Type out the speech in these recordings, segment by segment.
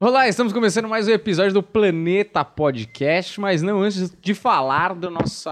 Olá, estamos começando mais um episódio do Planeta Podcast, mas não antes de falar do nosso,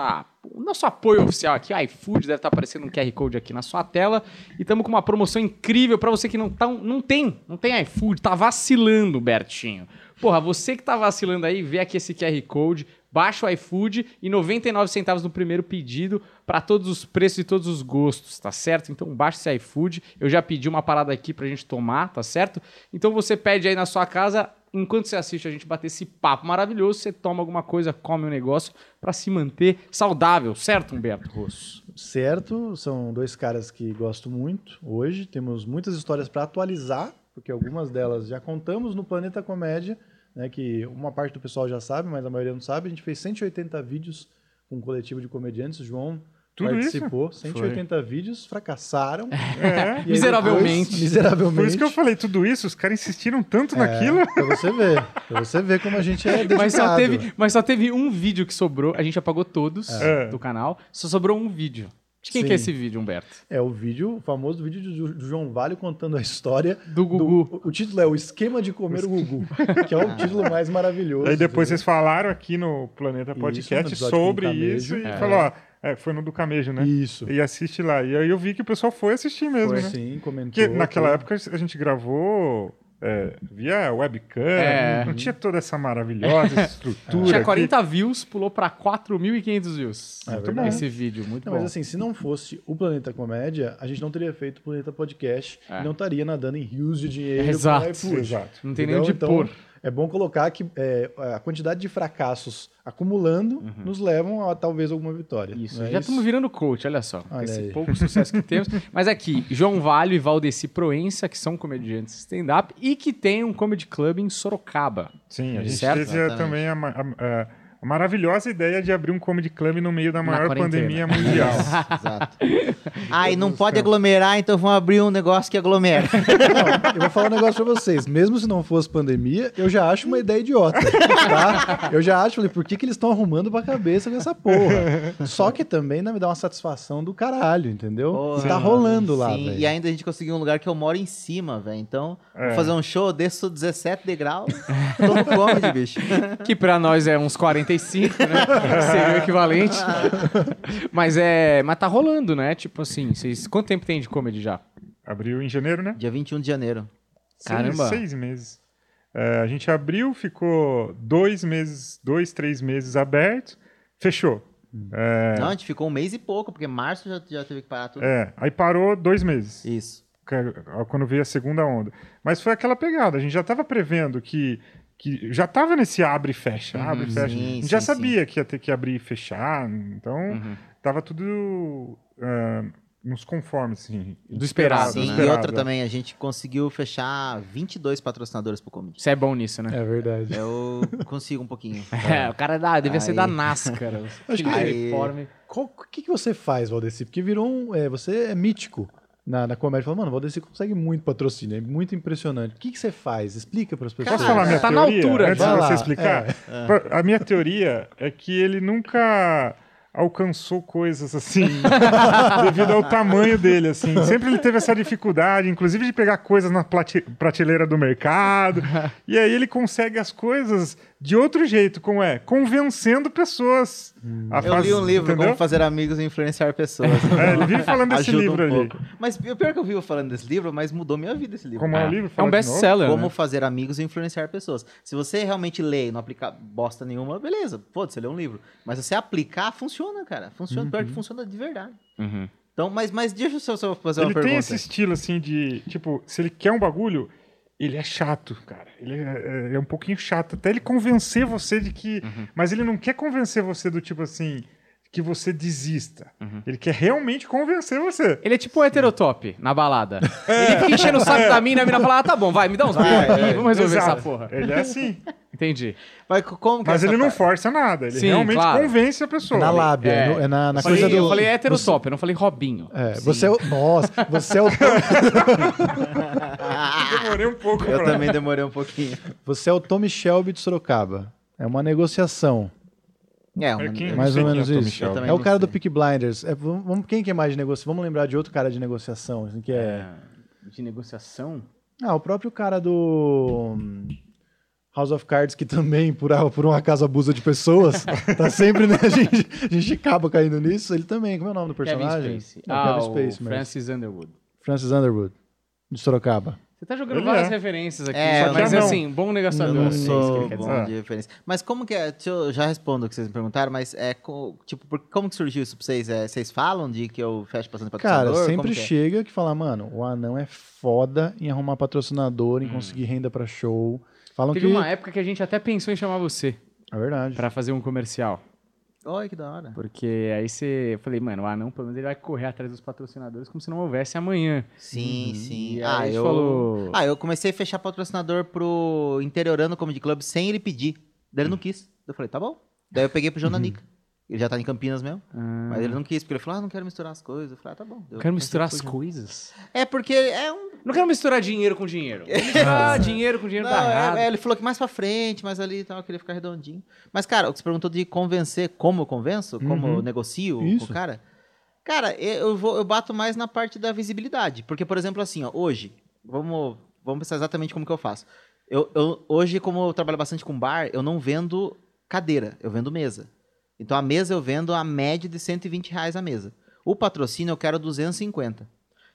nosso apoio oficial aqui, o iFood, deve estar aparecendo um QR Code aqui na sua tela, e estamos com uma promoção incrível para você que não, tá, não tem, não tem iFood, tá vacilando, Bertinho. Porra, você que tá vacilando aí, vê aqui esse QR Code, baixa o iFood e 99 centavos no primeiro pedido para todos os preços e todos os gostos, tá certo? Então baixa esse iFood. Eu já pedi uma parada aqui pra gente tomar, tá certo? Então você pede aí na sua casa, enquanto você assiste a gente bater esse papo maravilhoso, você toma alguma coisa, come um negócio para se manter saudável, certo, Humberto Rosso? Certo, são dois caras que gosto muito. Hoje temos muitas histórias para atualizar, porque algumas delas já contamos no Planeta Comédia né, que uma parte do pessoal já sabe, mas a maioria não sabe. A gente fez 180 vídeos com um coletivo de comediantes. O João Tudo participou. Isso? 180 Foi. vídeos, fracassaram. É. Miseravelmente. Depois, miseravelmente. Por isso que eu falei tudo isso, os caras insistiram tanto é, naquilo. Pra você ver. Pra você ver como a gente é dedicado. Mas só teve, mas só teve um vídeo que sobrou. A gente apagou todos é. do canal. Só sobrou um vídeo. De quem Sim. que é esse vídeo, Humberto? É o vídeo, o famoso vídeo do, do João Vale contando a história do Gugu. Do, o título é O Esquema de Comer o Gugu, que é o título mais maravilhoso. Aí depois vocês falaram aqui no Planeta Podcast isso, sobre isso e é. falou, ó, é, foi no do Camejo, né? Isso. E assiste lá. E aí eu vi que o pessoal foi assistir mesmo, foi, né? Sim, comentou. Porque naquela época a gente gravou é, via webcam, é. não tinha toda essa maravilhosa estrutura. Tinha 40 que... views, pulou para 4.500 views. É muito bom. Esse vídeo, muito não, bom. Mas assim, se não fosse o Planeta Comédia, a gente não teria feito o Planeta Podcast é. e não estaria nadando em rios de dinheiro. Exato. Exato. Não tem nem onde então, pôr é bom colocar que é, a quantidade de fracassos acumulando uhum. nos levam a talvez alguma vitória. Isso, é já estamos virando coach, olha só, olha esse aí. pouco sucesso que temos. Mas aqui, João Valho e Valdeci Proença, que são comediantes stand-up e que tem um comedy club em Sorocaba. Sim, a gente certo? teve também a, a, a a maravilhosa ideia de abrir um comedy club no meio da maior pandemia mundial. Exato. Ah, e não pode aglomerar, então vamos abrir um negócio que aglomera. Não, eu vou falar um negócio pra vocês. Mesmo se não fosse pandemia, eu já acho uma ideia idiota. Tá? Eu já acho, falei, por que, que eles estão arrumando pra cabeça com essa porra? Só que também né, me dá uma satisfação do caralho, entendeu? Porra, tá rolando lá, velho. E ainda a gente conseguiu um lugar que eu moro em cima, velho. Então, é. vou fazer um show, desço 17 degraus, todo comedy, bicho. Que pra nós é uns 40 45, né? Seria o equivalente. mas é. Mas tá rolando, né? Tipo assim, vocês. Quanto tempo tem de comedy já? Abriu em janeiro, né? Dia 21 de janeiro. Caramba. Seis, seis meses. É, a gente abriu, ficou dois meses, dois, três meses aberto, fechou. É... Não, a gente ficou um mês e pouco, porque março já, já teve que parar tudo. É, aí parou dois meses. Isso. Quando veio a segunda onda. Mas foi aquela pegada, a gente já estava prevendo que que já estava nesse abre e fecha, uhum, abre e fecha. Sim, já sim, sabia sim. que ia ter que abrir e fechar, então uhum. tava tudo uh, nos conformes, assim. Do esperado, Sim, né? e outra também, a gente conseguiu fechar 22 patrocinadores pro Comedy. Você é bom nisso, né? É verdade. Eu consigo um pouquinho. É, o cara dá, devia Aí. ser da NASCAR. Acho que Aí... O que, que você faz, Valdeci? Porque virou um... É, você é mítico na, na comédia falou, mano, o Valdeci consegue muito patrocínio, é muito impressionante. O que, que você faz? Explica para as pessoas. Posso falar minha tá teoria? na altura. Antes de você explicar? É. A minha teoria é que ele nunca alcançou coisas assim, devido ao tamanho dele, assim. Sempre ele teve essa dificuldade, inclusive de pegar coisas na prateleira do mercado. E aí ele consegue as coisas de outro jeito, como é? Convencendo pessoas hum. Eu li um livro, entendeu? Como Fazer Amigos e Influenciar Pessoas. É, ele vive falando desse livro um ali. Mas o pior que eu vivo falando desse livro, mas mudou minha vida esse livro. Como é, é o livro? é um best-seller. Como né? Fazer Amigos e Influenciar Pessoas. Se você realmente lê e não aplicar bosta nenhuma, beleza, pode você lê um livro. Mas se você aplicar, funciona, cara. Funciona, uhum. pior que funciona de verdade. Uhum. Então, mas, mas deixa eu só fazer ele uma pergunta. Ele tem esse estilo, assim, de, tipo, se ele quer um bagulho ele é chato, cara. Ele é, é, é, um pouquinho chato. Até ele convencer você de que. Uhum. Mas ele não quer convencer você do tipo assim. Que você desista. Uhum. Ele quer realmente convencer você. Ele é tipo o heterotop na balada. É. Ele fica enchendo o saco é. da mina, a mina fala: ah, tá bom, vai, me dá uns porra aí, vamos resolver Exato. essa porra. Ele é assim. Entendi. Mas, como Mas ele não força nada, ele Sim, realmente claro. convence a pessoa. Na lábia, é, é na, na falei, coisa do... Eu falei hétero você... eu não falei Robinho. É, você é o... Nossa, você é o... demorei um pouco. Eu pra... também demorei um pouquinho. Você é o Tommy Shelby de Sorocaba. É uma negociação. É, uma... é mais ou menos é isso. É o cara do Peak Blinders. É, vamos, quem que é mais de negociação? Vamos lembrar de outro cara de negociação. Assim, que é... de negociação? Ah, o próprio cara do... House of Cards, que também, por, por um acaso, abusa de pessoas, tá sempre, né? A gente, a gente acaba caindo nisso. Ele também, como é o nome do Kevin personagem? Spacey. Não, Ah, Kevin Spacey, Francis Underwood. Francis Underwood, de Sorocaba. Você tá jogando Ele várias é. referências aqui, É, mas eu não- assim, bom negociador. Eu não é isso que ele quer bom dizer. Ah. de referência. Mas como que é? Deixa eu já respondo o que vocês me perguntaram, mas é co- tipo, por- como que surgiu isso pra vocês? É, vocês falam de que eu fecho passando Cara, patrocinador? sempre Como que é? chega que fala, mano, o anão é foda em arrumar patrocinador, Hum. em conseguir renda pra show. Falam Teve que. uma época que a gente até pensou em chamar você É verdade. pra fazer um comercial. Olha que da hora. Porque aí você. Eu falei, mano, o anão, pelo menos ele vai correr atrás dos patrocinadores como se não houvesse amanhã. Sim, sim. E aí Ah eu... falou- ah, eu comecei a fechar patrocinador pro Interiorano Comedy Club sem ele pedir. Daí ele não quis. Eu falei, tá bom. Daí eu peguei pro João Nanica. Ele já tá em Campinas mesmo. Ah, Mas ele não quis, porque ele falou, ah, não quero misturar as coisas. Eu falei, ah, tá bom. eu quero misturar as coisas. É porque é um. Não quero misturar dinheiro com dinheiro. Misturar dinheiro com dinheiro Não, tá é- errado. é, ele falou que mais pra frente, mas ali e tal, queria ficar redondinho. Mas, cara, o que você perguntou de convencer, como eu convenço, como eu negocio com Isso. o cara. Cara, eu, eu vou, eu bato mais na parte da visibilidade. Porque, por exemplo, assim, ó, hoje, vamos, vamos pensar exatamente como que eu faço. Eu, eu- hoje, como eu trabalho bastante com bar, eu não vendo cadeira, eu vendo mesa. Então a mesa eu vendo a média de 120 reais a mesa. O patrocínio eu quero 250.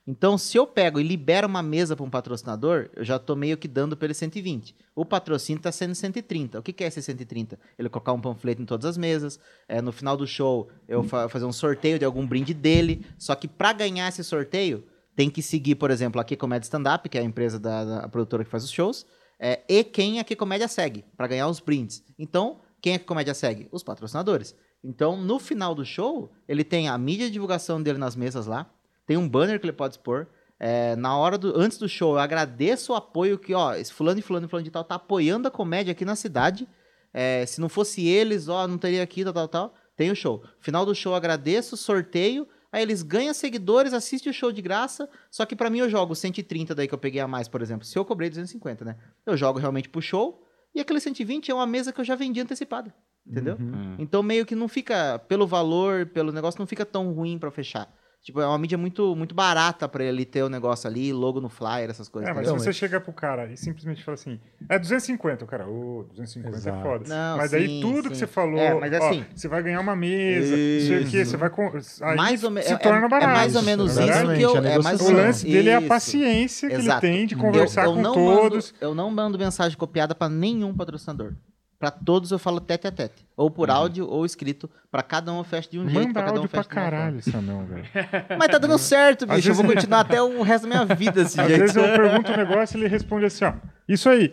Então, se eu pego e libero uma mesa para um patrocinador, eu já tô meio que dando para ele 120. O patrocínio está sendo 130. O que, que é esse 130? Ele colocar um panfleto em todas as mesas. é, no final do show, eu fa- fazer um sorteio de algum brinde dele. Só que para ganhar esse sorteio, tem que seguir, por exemplo, a Comédia Stand Up, que é a empresa da, da- a produtora que faz os shows, é, e quem a Comédia segue, para ganhar os brindes. Então, quem a Que Comédia segue? Os patrocinadores. Então, no final do show, ele tem a mídia de divulgação dele nas mesas lá, tem um banner que ele pode expor. É, na hora do. Antes do show, eu agradeço o apoio que, ó, esse fulano e fulano e fulano de tal tá apoiando a comédia aqui na cidade. É, se não fosse eles, ó, não teria aqui, tal, tal, tal. Tem o show. Final do show, agradeço, sorteio. Aí eles ganham seguidores, assistem o show de graça. Só que pra mim eu jogo 130 daí que eu peguei a mais, por exemplo. Se eu cobrei 250, né? Eu jogo realmente pro show. E aquele 120 é uma mesa que eu já vendi antecipada. Entendeu? Hum. Então meio que não fica, pelo valor, pelo negócio, não fica tão ruim pra fechar. Tipo, é uma mídia muito, muito barata pra ele ter o negócio ali, logo no flyer, essas coisas. É, mas se você chegar pro cara e simplesmente falar assim, é 250, o cara, ô, 250 Exato. é foda. Não, mas aí sim, tudo sim. que você falou, É, mas ó, assim- você vai ganhar uma mesa, não sei o quê, Isso. você vai... Com... Aí mais ou me- se é- torna é, barato. é mais ou menos isso verdade. que eu. a É mais. O lance dele é a isso. paciência que Exato. ele tem de Eu- conversar eu com não todos. Mando, eu não mando mensagem copiada pra nenhum patrocinador. Pra todos eu falo tete a tete. Ou por áudio ou escrito. Pra cada um eu fecho de um jeito. Uhum. Manda Pra cada um áudio pra caralho, isso não, velho. Mas tá dando certo, Às bicho. Eu vou continuar até o resto da minha vida desse Às jeito. vezes eu pergunto um negócio e ele responde assim, ó, isso aí.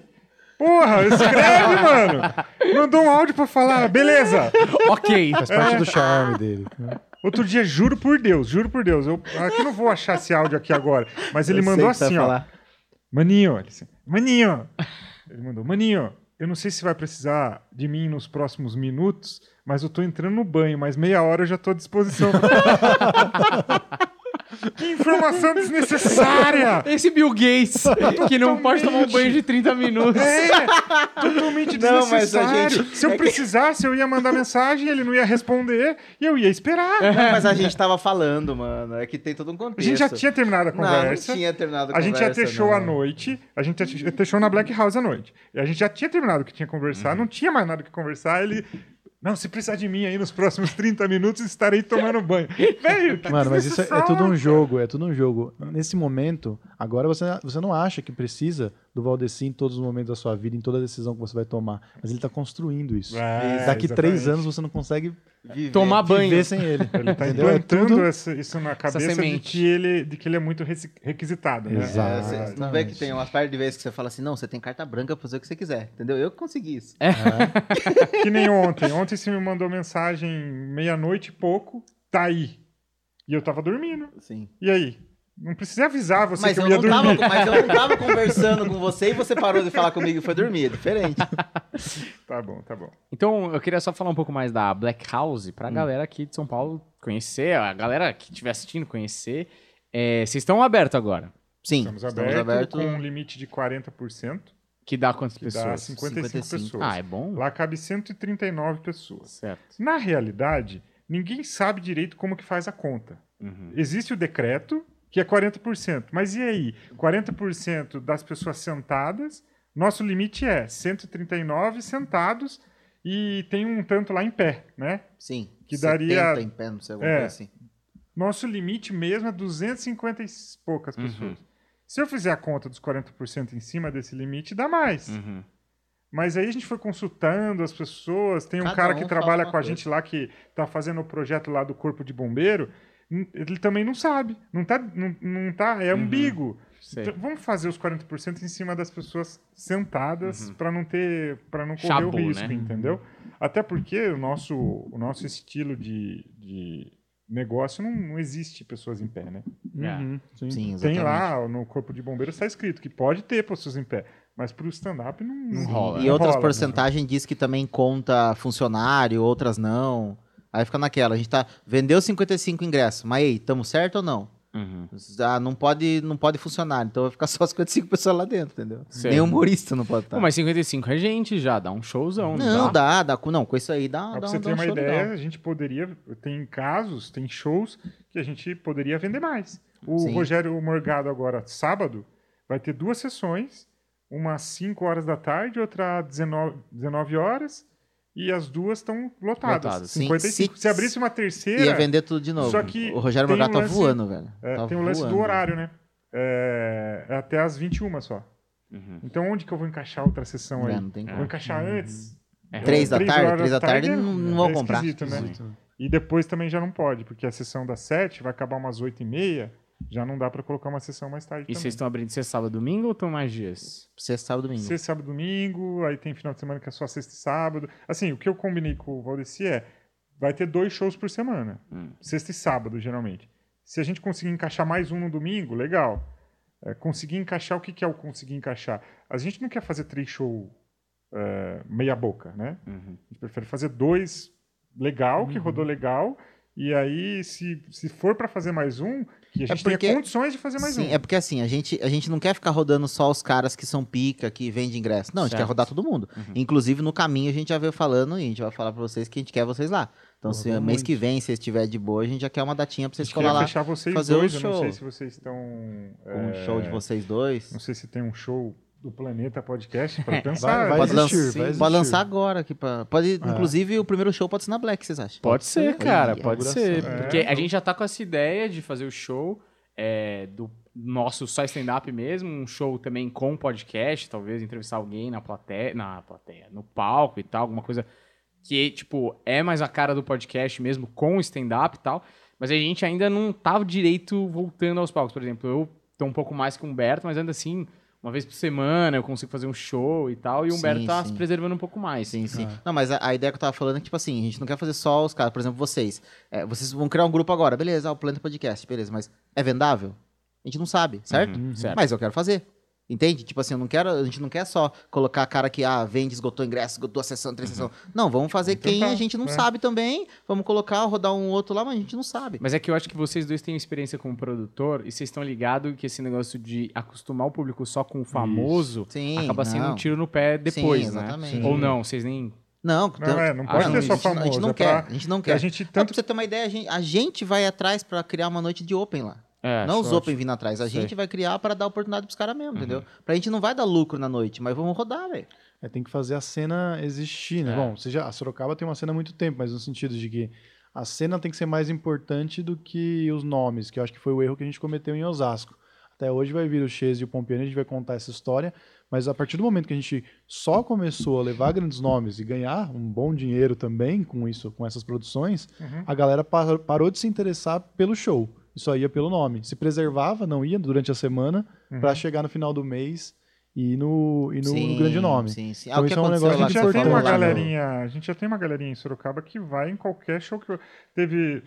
Porra, escreve, mano. Mandou um áudio pra falar, beleza. ok. Faz parte do charme dele. Outro dia, juro por Deus, juro por Deus, eu aqui não vou achar esse áudio aqui agora, mas ele Eu mandou assim, ó. falar. Maninho, ele disse, maninho. Ele mandou, maninho, eu não sei se vai precisar de mim nos próximos minutos, mas eu tô entrando no banho, mas meia hora eu já tô à disposição. que informação desnecessária! Esse Bill Gates, que não pode tomar um banho de 30 minutos. É, totalmente Não, mas a desnecessário. gente- Se eu é precisasse, eu ia mandar mensagem, ele não ia responder e eu ia esperar. Não, mas a gente tava falando, mano. É que tem todo um A contexto. gente já tinha terminado a Não, não conversa. tinha terminado a A gente ia conversa, ter show não. à noite, a gente ia ter show na Black House à noite. E a gente já tinha terminado o que tinha que conversar, Uhum. não tinha mais nada que conversar. Ele. Não, se precisar de mim aí nos próximos 30 minutos, estarei tomando banho. Velho, que Mano, mas isso é, é tudo um jogo, é tudo um jogo. Nesse momento, agora você, você não acha que precisa do Valdeci em todos os momentos da sua vida, em toda decisão que você vai tomar. Mas ele tá construindo isso. É, Daqui três exatamente. anos você não consegue Viver. Tomar banho. viver sem ele. Ele tá? É implantando tudo- essa- isso na cabeça de semente. que, ele, de que ele é muito requisitado, né? Exato. É, não vê que tem umas partes de vezes que você fala assim, não, você tem carta branca pra fazer o que você quiser, entendeu? Eu que consegui isso. Que nem ontem. Ontem você me mandou mensagem meia-noite e pouco, tá aí. E eu tava dormindo. Sim. E aí? Não precisei avisar você Mas que eu, eu, ia não dormir. tava, mas eu não tava conversando com você e você parou de falar comigo e foi dormir. É diferente. Tá bom, tá bom. Então, eu queria só falar um pouco mais da Black House pra galera aqui de São Paulo conhecer, a galera que estiver assistindo conhecer. É, vocês estão abertos agora, Sim, Estamos estamos abertos abertos. com um limite de 40%, que dá quantas que pessoas? dá 55, 55. pessoas. Ah, é bom? Lá cabe 139 pessoas. Certo. Na realidade, ninguém sabe direito como que faz a conta. Uhum. Existe o decreto, que é 40%. Mas e aí? 40% das pessoas sentadas Nosso limite é 139 sentados e tem um tanto lá em pé, né? Sim. Que daria- 70 em pé, não sei, alguma É. coisa assim. Nosso limite mesmo é 250 e poucas Uhum. pessoas. Se eu fizer a conta dos 40% em cima desse limite, dá mais. Uhum. Mas aí a gente foi consultando as pessoas. Tem um Cada cara um que trabalha com a coisa. gente lá que tá fazendo o projeto lá do Corpo de Bombeiro. Ele também não sabe. Não tá. Não, não tá é ambíguo. Sei. Então, vamos fazer os 40% em cima das pessoas sentadas para não ter. para não correr Chabu, o risco, né? entendeu? Até porque o nosso, o nosso estilo de, de negócio não, não existe pessoas em pé, né? É. Uhum, sim. Sim, exatamente. Tem lá no Corpo de Bombeiros está escrito que pode ter pessoas em pé. Mas pro stand-up não, Não rola. E não outras né? porcentagens diz que também conta funcionário, outras não. Aí fica naquela, a gente tá vendeu 55 ingressos, mas aí, estamos certo ou não? Uhum. Ah, não pode, não pode funcionar, então vai ficar só 55 pessoas lá dentro, entendeu? Nem humorista não pode estar. Pô, mas 55 é gente já, dá um showzão. não, dá, dá, com- não, com isso aí dá, Mas dá, pra você dá ter um uma show ideia, legal. a gente poderia. Tem casos, tem shows que a gente poderia vender mais. O Sim. Rogério Morgado, agora, sábado, vai ter duas sessões: uma às 5 horas da tarde, outra às 19, 19 horas, e as duas estão lotadas. Lotadas. Sim, 55. se- Se, abrisse uma terceira. Ia vender tudo de novo. Só que o Rogério Morgado um tá lance- voando, velho. é, Tá tem o lance do horário, né? É, é até às 21 só. Uhum. Então onde que eu vou encaixar outra sessão aí? Não tem Vou encaixar antes? É. Três da tarde, horas três da tarde, é- não, é comprar. esquisito, né? E depois também já não pode, porque a sessão das 7 vai acabar umas 8 e meia, já não dá pra colocar uma sessão mais tarde E também. vocês estão abrindo sexta, sábado, domingo ou estão mais dias? Sexta, sábado, domingo. Sexta, sábado, domingo, aí tem final de semana que é só sexta e sábado. Assim, o que eu combinei com o Valdeci é, vai ter dois shows por semana, Hum. sexta e sábado, geralmente. Se a gente conseguir encaixar mais um no domingo, legal. É, conseguir encaixar, o que, que é o conseguir encaixar? A gente não quer fazer três shows é, meia boca, né? Uhum. A gente prefere fazer dois legal, que rodou legal, e aí, se, se for pra fazer mais um, que a gente porque- tenha condições de fazer mais Sim, um. é porque assim, a gente, a gente não quer ficar rodando só os caras que são pica, que vende ingresso. Não, a gente Certo. quer rodar todo mundo. Uhum. Inclusive, no caminho, a gente já veio falando e a gente vai falar pra vocês que a gente quer vocês lá. Então, se mês muito. que vem, se estiver de boa, a gente já quer uma datinha pra vocês colar lá fechar vocês fazer dois, o eu não show. sei se vocês estão... com um é, show de vocês dois. Não sei se tem um show do Planeta Podcast para Vai- pensar. vai Pode, existir, lançar, vai pode lançar agora aqui. Pra, pode, Inclusive, o primeiro show pode ser na Black, vocês acham? Pode ser, cara, Olha, pode ser. inauguração. Porque É. a gente já tá com essa ideia de fazer o show é, do nosso só stand-up mesmo, um show também com podcast, talvez entrevistar alguém na plateia, na plateia, no palco e tal, alguma coisa que, tipo, é mais a cara do podcast mesmo, com o stand-up e tal, mas a gente ainda não tava direito voltando aos palcos. Por exemplo, eu tô um pouco mais que o Humberto, mas ainda assim, uma vez por semana eu consigo fazer um show e tal, e o Sim, Humberto tá sim. se preservando um pouco mais. Sim, sim. Ah. Não, mas a, a ideia que eu tava falando é que, tipo assim, a gente não quer fazer só os caras. Por exemplo, vocês. É, vocês vão criar um grupo agora, beleza, ah, o Planeta Podcast, beleza, mas é vendável? A gente não sabe, certo? Uhum, certo. Mas eu quero fazer. Entende? Tipo assim, eu não quero, a gente não quer só colocar a cara que, ah, vende, esgotou ingresso, esgotou a sessão, três sessões. Não, vamos fazer Então quem tá, a gente não né? sabe também. Vamos colocar, rodar um outro lá, mas a gente não sabe. Mas é que eu acho que vocês dois têm experiência como produtor e vocês estão ligados que esse negócio de acostumar o público só com o famoso Sim, acaba sendo não. um tiro no pé depois, Sim, né? exatamente. Ou não, vocês nem. Não, Não, é, não Ah, pode não, ter a só gente, não- famoso. a gente não é quer. pra- A gente não A quer. gente Não, tanto pra você ter uma ideia, a gente, a gente vai atrás pra criar uma noite de open lá. É, não os open vindo atrás. A Sei. gente vai criar para dar oportunidade pros caras mesmo, entendeu? Pra gente não vai dar lucro na noite, mas vamos rodar, velho. É, tem que fazer a cena existir, né? É. Bom, seja, a Sorocaba tem uma cena há muito tempo, mas no sentido de que a cena tem que ser mais importante do que os nomes, que eu acho que foi o erro que a gente cometeu em Osasco. Até hoje vai vir o Chase e o Pompiani, a gente vai contar essa história, mas a partir do momento que a gente só começou a levar grandes nomes e ganhar um bom dinheiro também com isso, com essas produções, Uhum. a galera par- parou de se interessar pelo show. Só ia pelo nome. Se preservava, não ia durante a semana, Uhum. pra chegar no final do mês e no, e no, sim, no grande nome. Sim, sim. Então que isso é um negócio A gente já tem uma galerinha, a gente já tem uma galerinha em Sorocaba que vai em qualquer show que teve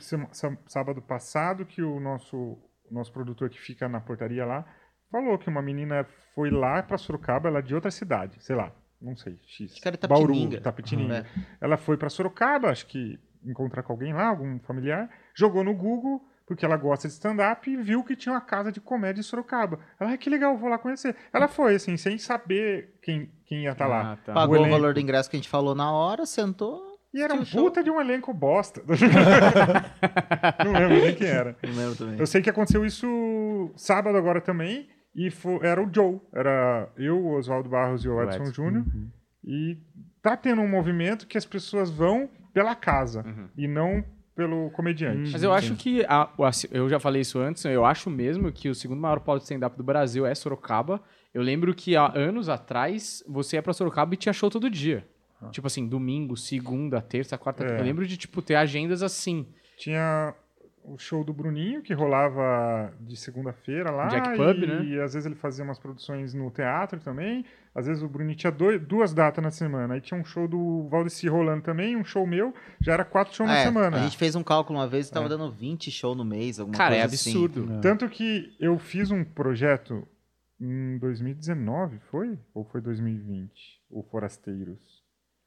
sábado passado que o nosso nosso produtor que fica na portaria lá falou que uma menina foi lá pra Sorocaba, ela é de outra cidade, sei lá, não sei, X. Acho que era Bauru. Tapetininga. É. Ela foi pra Sorocaba, acho que encontrar com alguém lá, algum familiar, jogou no Google, porque ela gosta de stand-up, e viu que tinha uma casa de comédia em Sorocaba. Ela, ah, que legal, vou lá conhecer. Ela foi, assim, sem saber quem, quem ia estar lá. Ah, tá. Pagou o, elenco. valor do ingresso que a gente falou na hora, sentou. E era um o puta de um elenco bosta. Não lembro nem quem era. show. Não lembro também. Eu sei que aconteceu isso sábado agora também, E fo- era o Joe. Era eu, o Oswaldo Barros e o O Edson Edson. Júnior. E tá tendo um movimento que as pessoas vão pela casa Uhum. e não pelo comediante. Mas eu acho que, a- eu já falei isso antes, eu acho mesmo que o segundo maior polo de stand-up do Brasil é Sorocaba. Eu lembro que há anos atrás, você ia pra Sorocaba e tinha show todo dia. Tipo assim, domingo, segunda, terça, quarta. É. Eu lembro de, tipo, ter agendas assim. Tinha o show do Bruninho, que rolava de segunda-feira lá. Jack Pub, e, né? E às vezes ele fazia umas produções no teatro também. Às vezes o Bruninho tinha dois- duas datas na semana. Aí tinha um show do Valdeci rolando também, um show meu. Já era quatro shows na É, semana. A gente fez um cálculo uma vez e É. tava dando 20 shows no mês, alguma Cara, é coisa assim. absurdo. Tanto que eu fiz um projeto em 2019, foi? Ou foi 2020? O Forasteiros?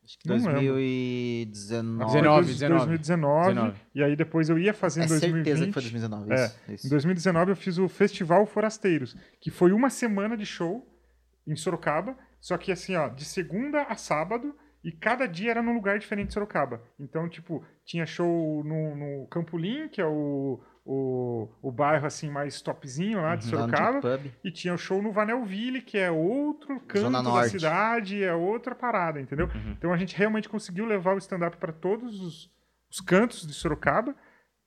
Acho que Não lembro. 2019. 19, Foi 19. 2019. 19. E aí depois eu ia fazer em É 2020. certeza que foi 2019. É, Isso, isso. Em 2019 eu fiz o Festival Forasteiros, que foi uma semana de show em Sorocaba, só que assim, ó, de segunda a sábado, e cada dia era num lugar diferente de Sorocaba. Então, tipo, tinha show no, no Campolim, que é o, o, o bairro assim mais topzinho lá de no Sorocaba, e tinha o show no Vanelville, que é outro canto Zona da Norte. cidade, é outra parada, entendeu? Uhum. Então a gente realmente conseguiu levar o stand-up para todos os, os cantos de Sorocaba,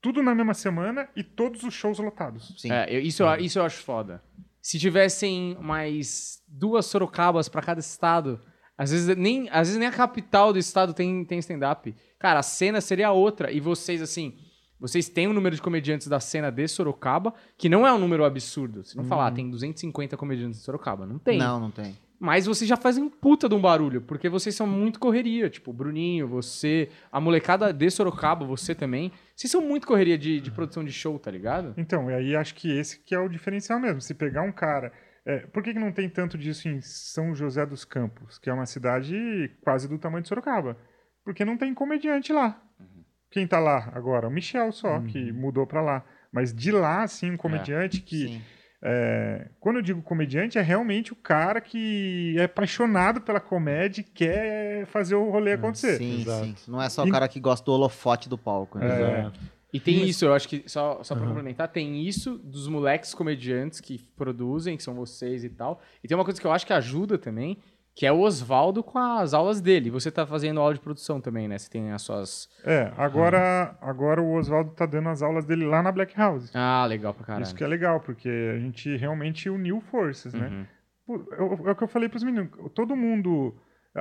tudo na mesma semana e todos os shows lotados. Sim. É, eu- isso, eu- isso eu acho foda. Se tivessem mais duas Sorocabas pra cada estado, às vezes nem, às vezes nem a capital do estado tem, tem stand-up. Cara, a cena seria outra. E vocês, assim, vocês têm um número de comediantes da cena de Sorocaba, que não é um número absurdo. Se não falar, tem 250 comediantes de Sorocaba. Não tem. Não, não tem. Mas vocês já fazem um puta de um barulho, porque vocês são muito correria. Tipo, o Bruninho, você, a molecada de Sorocaba, você também. Vocês são muito correria de, de produção de show, tá ligado? Então, e aí acho que esse que é o diferencial mesmo. Se pegar um cara. é, por que, que não tem tanto disso em São José dos Campos, que é uma cidade quase do tamanho de Sorocaba? Porque não tem comediante lá. Quem tá lá agora? O Michel só, que mudou pra lá. Mas de lá, assim, um comediante que. Sim. É, quando eu digo comediante, é realmente o cara que é apaixonado pela comédia e quer fazer o rolê acontecer. Sim, Exato. sim. Não é só o E- cara que gosta do holofote do palco. Né? É. E tem isso, eu acho que, só, só pra complementar, tem isso dos moleques comediantes que produzem, que são vocês e tal. E tem uma coisa que eu acho que ajuda também, que é o Oswaldo com as aulas dele. Você tá fazendo aula de produção também, né? Você tem as suas. É, agora, agora o Oswaldo tá dando as aulas dele lá na Black House. Ah, legal pra caralho. Isso que é legal, porque a gente realmente uniu forças, né? Uhum. Eu- É o que eu falei pros meninos. Todo mundo.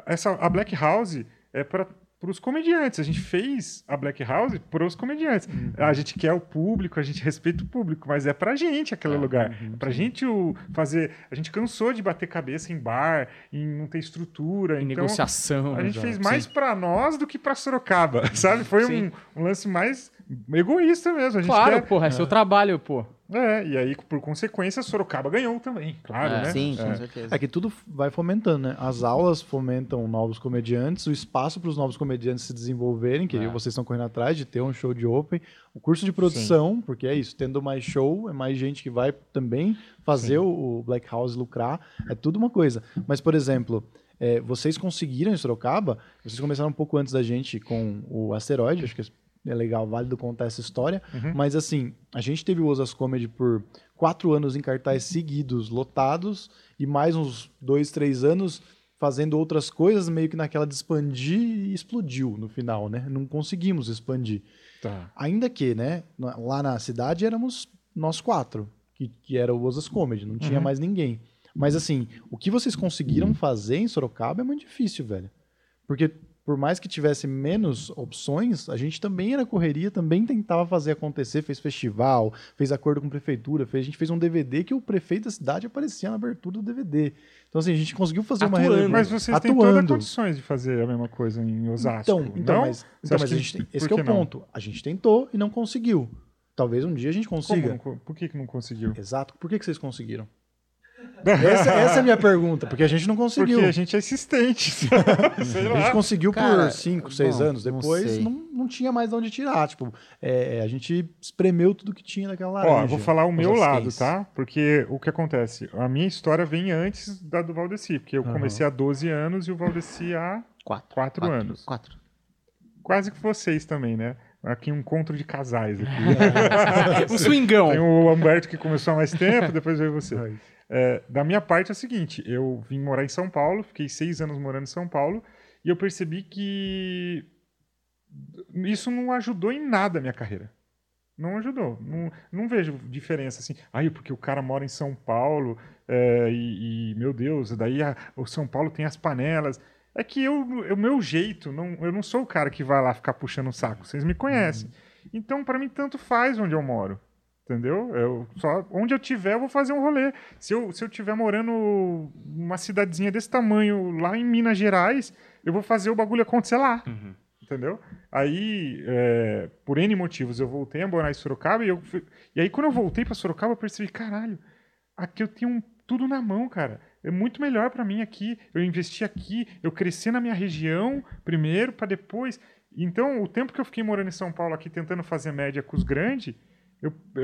Essa, a Black House é para os comediantes. A gente fez a Black House para os comediantes. Uhum. A gente quer o público, a gente respeita o público, mas é pra gente aquele É, lugar. uhum, é pra gente o, fazer. A gente cansou de bater cabeça em bar, em não ter estrutura. Em então, negociação. a gente exato. fez mais Sim. pra nós do que pra Sorocaba, sabe? Foi um, um lance mais egoísta mesmo. A gente Claro, quer, porra, é seu trabalho, pô. é, e aí, por consequência, Sorocaba ganhou também, claro, É, né? Sim, É. com certeza. É que tudo vai fomentando, né? As aulas fomentam novos comediantes, o espaço para os novos comediantes se desenvolverem, que É. vocês estão correndo atrás de ter um show de open, o curso de produção, porque é isso, tendo mais show, é mais gente que vai também fazer o, o Black House lucrar, é tudo uma coisa. Mas, por exemplo, é, vocês conseguiram em Sorocaba, vocês começaram um pouco antes da gente com o Asteroide, acho que é legal, válido contar essa história, Uhum. mas assim, a gente teve o Osas Comedy por quatro anos em cartaz seguidos, lotados, e mais uns dois, três anos fazendo outras coisas, meio que naquela de expandir e explodiu no final, né? Não conseguimos expandir. Tá. Ainda que, né, lá na cidade éramos nós quatro, que, que era o Osas Comedy, não tinha Uhum. mais ninguém. Mas assim, o que vocês conseguiram fazer em Sorocaba é muito difícil, velho. Porque por mais que tivesse menos opções, a gente também era correria, também tentava fazer acontecer, fez festival, fez acordo com a prefeitura, fez, a gente fez um DVD que o prefeito da cidade aparecia na abertura do DVD. Então assim, a gente conseguiu fazer uma Atuando. relevância. Mas vocês têm todas as Atuando. condições de fazer a mesma coisa em Osasco. Então, então não? mas, então, mas que- gente por esse que é que o não? ponto. A gente tentou e não conseguiu. Talvez um dia a gente Como consiga. não co- por que, que não conseguiu? Exato. Por que, que vocês conseguiram? Essa, essa é a minha pergunta, porque a gente não conseguiu. Porque a gente é insistente. Sei A gente conseguiu Cara, por 5, 6 bom, anos. não Depois sei. não, não, tinha mais de onde tirar. Tipo, é, a gente espremeu tudo que tinha daquela laranja. Ó, eu vou falar o meu lado, tá? Porque o que acontece? A minha história vem antes da do Valdeci, porque eu Aham. comecei há 12 anos e o Valdeci há Quatro. quatro anos. Quatro. Quase que vocês também, né? Aqui um encontro de casais aqui. um swingão. Tem o Humberto que começou há mais tempo, depois veio você. É, da minha parte é o seguinte, eu vim morar em São Paulo, fiquei seis anos morando em São Paulo, e eu percebi que isso não ajudou em nada a minha carreira. Não ajudou. Não, não vejo diferença assim. Aí, porque o cara mora em São Paulo é, e, e, meu Deus, daí a, o São Paulo tem as panelas. É que eu, o meu jeito, não, eu não sou o cara que vai lá ficar puxando o saco. Vocês me conhecem. Uhum. Então, para mim, tanto faz onde eu moro. Entendeu? Eu só onde eu tiver, eu vou fazer um rolê. Se eu, se eu tiver morando numa cidadezinha desse tamanho lá em Minas Gerais, eu vou fazer o bagulho acontecer lá. Uhum. Entendeu? Aí, é, por N motivos, eu voltei a morar em Sorocaba e, eu, e aí quando eu voltei para Sorocaba, eu percebi, caralho, aqui eu tenho um, tudo na mão, cara. É muito melhor para mim aqui. Eu investi aqui, eu cresci na minha região primeiro, para depois. Então, o tempo que eu fiquei morando em São Paulo aqui tentando fazer média com os grandes,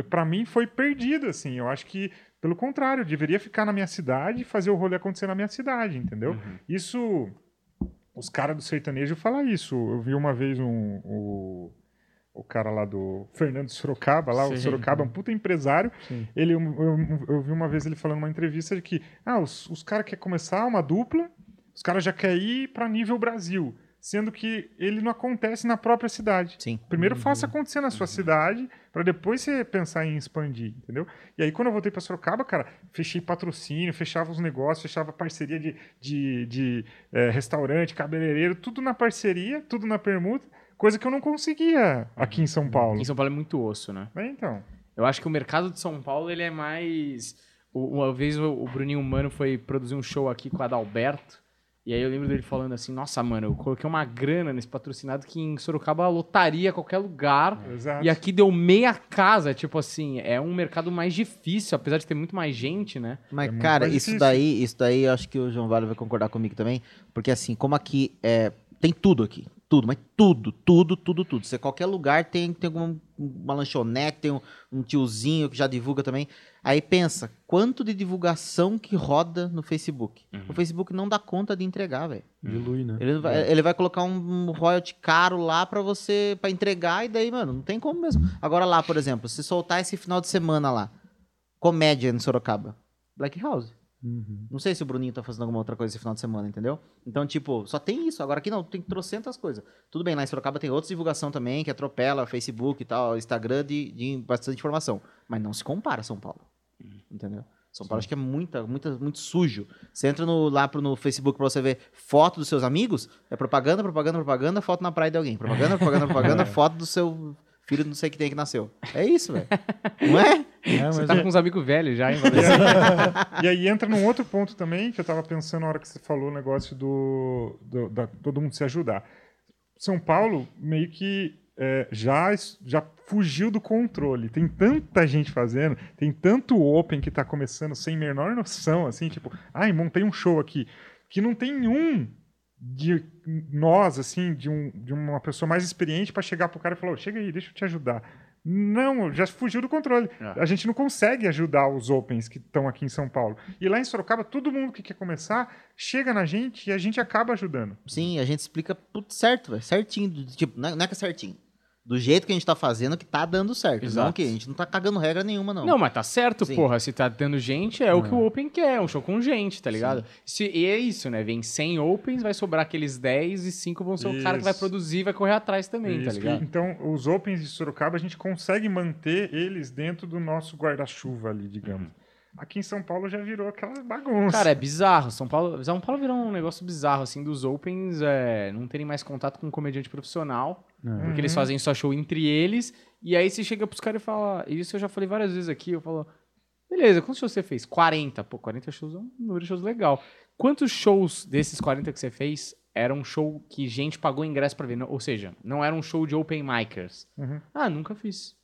para mim foi perdido, assim. Eu acho que, pelo contrário, eu deveria ficar na minha cidade e fazer o rolê acontecer na minha cidade, entendeu? Uhum. Isso os caras do sertanejo falam isso. Eu vi uma vez um, o, o cara lá do Fernando Sorocaba, lá, Sim. o Sorocaba é um puta empresário. Sim. Ele, eu, eu, eu, vi uma vez ele falando numa entrevista de que ah, os, os caras querem começar uma dupla, os caras já querem ir para nível Brasil sendo que ele não acontece na própria cidade. Sim. Primeiro uhum. faça acontecer na sua uhum. cidade, para depois você pensar em expandir, entendeu? E aí quando eu voltei para Sorocaba, cara, fechei patrocínio, fechava os negócios, fechava parceria de, de, de é, restaurante, cabeleireiro, tudo na parceria, tudo na permuta, coisa que eu não conseguia aqui em São Paulo. Aqui em São Paulo é muito osso, né? É, então. Eu acho que o mercado de São Paulo ele é mais uma vez o Bruninho Mano foi produzir um show aqui com o Adalberto e aí eu lembro dele falando assim, nossa, mano, eu coloquei uma grana nesse patrocinado que em Sorocaba lotaria qualquer lugar. Exato. E aqui deu meia casa, tipo assim, é um mercado mais difícil, apesar de ter muito mais gente, né? Mas, é cara, isso daí, isso daí eu acho que o João Vale vai concordar comigo também, porque assim, como aqui é, tem tudo aqui, tudo, mas tudo, tudo, tudo, tudo. Você qualquer lugar tem, tem alguma, uma lanchonete, tem um, um, tiozinho que já divulga também. Aí pensa, quanto de divulgação que roda no Facebook? Uhum. O Facebook não dá conta de entregar, velho. Dilui, né? Ele vai, ele vai colocar um royalty caro lá para você, para entregar, e daí, mano, não tem como mesmo. Agora lá, por exemplo, se soltar esse final de semana lá, comédia em Sorocaba, Black House. Uhum. Não sei se o Bruninho tá fazendo alguma outra coisa esse final de semana, entendeu? Então, tipo, só tem isso. Agora aqui não, tem trocentas coisas. Tudo bem, lá em Sorocaba tem outra divulgação também, que atropela Facebook e tal, Instagram de, de bastante informação. Mas não se compara a São Paulo. Uhum. Entendeu? São Paulo Sim. acho que é muita, muita, muito sujo. Você entra no, lá pro, no Facebook pra você ver foto dos seus amigos, é propaganda, propaganda, propaganda, foto na praia de alguém. Propaganda, propaganda, propaganda, foto do seu filho não sei que tem que nasceu. É isso, velho. Não é? é você tá é... com uns amigos velhos já, hein? e aí entra num outro ponto também, que eu tava pensando na hora que você falou o negócio do, do da, todo mundo se ajudar. São Paulo meio que é, já, já fugiu do controle. Tem tanta gente fazendo, tem tanto open que está começando sem menor noção, assim, tipo, ai, montei um show aqui, que não tem um de nós, assim, de, um, de uma pessoa mais experiente para chegar pro cara e falar, oh, chega aí, deixa eu te ajudar. Não, já fugiu do controle. É. A gente não consegue ajudar os Opens que estão aqui em São Paulo. E lá em Sorocaba, todo mundo que quer começar chega na gente e a gente acaba ajudando. Sim, a gente explica tudo certo, véio, certinho. Tipo, não é, não é que é certinho do jeito que a gente tá fazendo que tá dando certo. Exato. Não que a gente não tá cagando regra nenhuma, não. Não, mas tá certo, Sim. porra. Se tá dando gente, é o que o Open quer. Um show com gente, tá ligado? Se, e é isso, né? Vem 100 Opens, vai sobrar aqueles 10 e 5 vão ser isso. o cara que vai produzir e vai correr atrás também, tá isso. tá ligado? Então, os Opens de Sorocaba, a gente consegue manter eles dentro do nosso guarda-chuva ali, digamos. Uhum. Aqui em São Paulo já virou aquela bagunça. Cara, é bizarro. São Paulo, São Paulo virou um negócio bizarro, assim, dos Opens é, não terem mais contato com um comediante profissional. Uhum. Porque eles fazem só show entre eles. E aí você chega pros caras e fala. Isso eu já falei várias vezes aqui. Eu falo. Beleza, quantos shows você fez? 40. Pô, 40 shows é um número de shows legal. Quantos shows desses 40 que você fez era um show que gente pagou ingresso para ver? Ou seja, não era um show de open micers. Uhum. Ah, nunca fiz.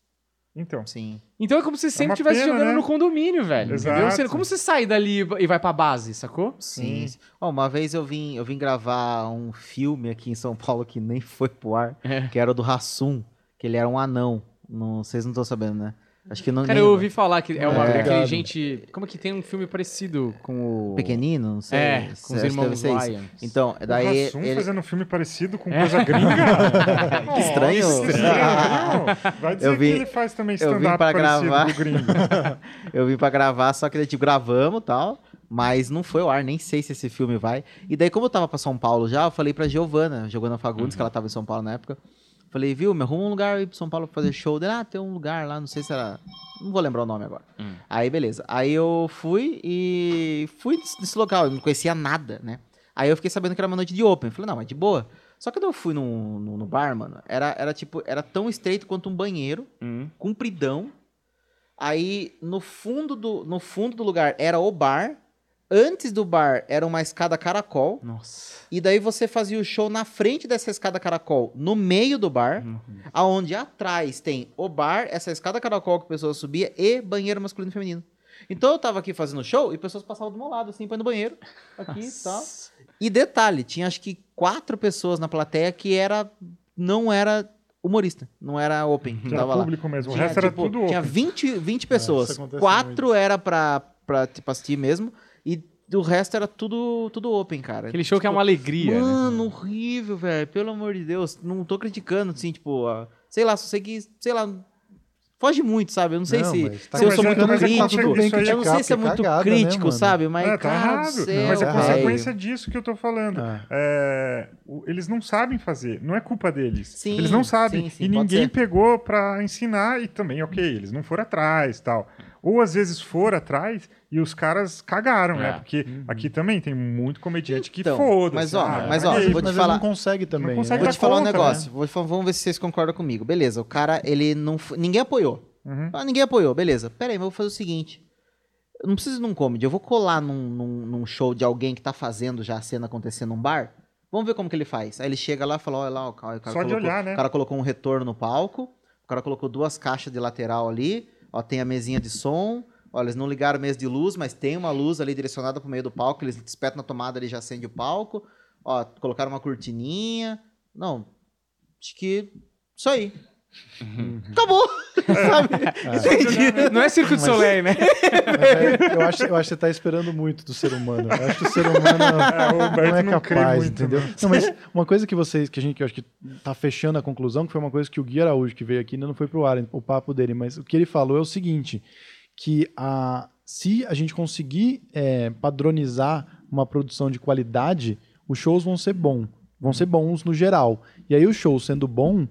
Então. Sim. Então é como se você é sempre estivesse jogando né? no condomínio, velho. Exato. Entendeu? Como você sai dali e vai pra base, sacou? Sim. Sim. Oh, uma vez eu vim, eu vim gravar um filme aqui em São Paulo que nem foi pro ar, é. que era o do Rassum, que ele era um anão. Não, vocês não estão sabendo, né? Acho que não. Cara, eu ouvi falar que é uma É. gente. Como é que tem um filme parecido com o. Pequenino, não sei. É, com os que irmãos. Wayans. Então, O daí. Hassum ele- fazendo um filme parecido com É. coisa gringa. Que estranho. Não, vai dizer Eu vim- que ele faz também eu vim stand-up pra parecido gravar. com o gringo. Eu vim pra gravar, só que daí, tipo, gravamos e tal. Mas não foi ao ar, nem sei se esse filme vai. E daí, como eu tava pra São Paulo já, eu falei pra Giovana, Giovana Fagundes, que ela tava em São Paulo na época. Falei, viu, me arruma um lugar aí pra São Paulo pra fazer show. Daí, ah, tem um lugar lá, não sei se era. Não vou lembrar o nome agora. Hum. Aí, beleza. Aí eu fui e fui desse, desse local, eu não conhecia nada, né? Aí eu fiquei sabendo que era uma noite de open. Falei, não, mas de boa. Só que quando eu fui no, no, no bar, mano, era, era tipo, era tão estreito quanto um banheiro Hum. compridão. Aí no fundo do no fundo do lugar era o bar. Antes do bar era uma escada caracol. Nossa. E daí você fazia o show na frente dessa escada caracol, no meio do bar, aonde atrás tem o bar, essa escada caracol que a pessoa subia e banheiro masculino e feminino. Então eu tava aqui fazendo show e pessoas passavam do meu lado, assim, pra ir no banheiro, aqui e tal. E detalhe, tinha acho que quatro pessoas na plateia que era não era humorista, não era open, que Que era tava lá. público mesmo. O Tinha, resto era tipo, tudo Tinha open. 20, 20 pessoas. acontece Quatro era pra, pra tipo, assistir mesmo. E o resto era tudo, tudo open, cara. Aquele show que é uma alegria. né? Mano, horrível, velho. Pelo amor de Deus. Não tô criticando, assim, tipo, sei lá, só sei que, sei lá, foge muito, sabe? Eu não sei Não, se, tá se eu sou muito crítico. eu não sei se é muito cagada, né, crítico, mano? sabe? Mas, É, tá do errado. céu, mas é consequência disso que eu tô falando. Ah. É, eles não sabem fazer, não é culpa deles. Sim, eles não sabem. sim, sim, e ninguém ser. pegou pra ensinar e também, ok, eles não foram atrás tal. Ou às vezes foram atrás e os caras cagaram, É. né? Porque aqui também tem muito comediante que Então, foda mas, ó, mas, ó, caguei. vou te falar- não consegue também. Não consegue né? Vou te falar um conta, negócio. Vou fa- vamos ver se vocês concordam comigo. Beleza, o cara, ele não. Ninguém apoiou. Uhum. Ah, ninguém apoiou, beleza. Pera aí, mas eu vou fazer o seguinte. Eu não preciso ir num comedy, eu vou colar num, num, num show de alguém que tá fazendo já a cena acontecer num bar. Vamos ver como que ele faz. Aí ele chega lá e fala: olha lá, o cara, o cara Só de colocou, olhar, né? o cara colocou um retorno no palco, o cara colocou duas caixas de lateral ali, ó, tem a mesinha de som. Olha, eles não ligaram mesa de luz, mas tem uma luz ali direcionada pro meio do palco, eles espetam na tomada, ele já acende o palco. Ó, colocaram uma cortininha. Não, acho que isso aí. Acabou! Sabe? Entendi. Não é Circo de Soleil, né? É, eu, acho, eu acho que você tá esperando muito do ser humano. Eu acho que o ser humano É, o não é não capaz, muito, entendeu? né? Não, mas uma coisa que vocês, que a gente, que eu acho que tá fechando a conclusão, que foi uma coisa que o Gui Araújo, que veio aqui, ainda não foi pro ar, o papo dele, mas o que ele falou é o seguinte, que a, se a gente conseguir é, padronizar uma produção de qualidade, os shows vão ser bons. Vão ser bons no geral. E aí o show sendo bom,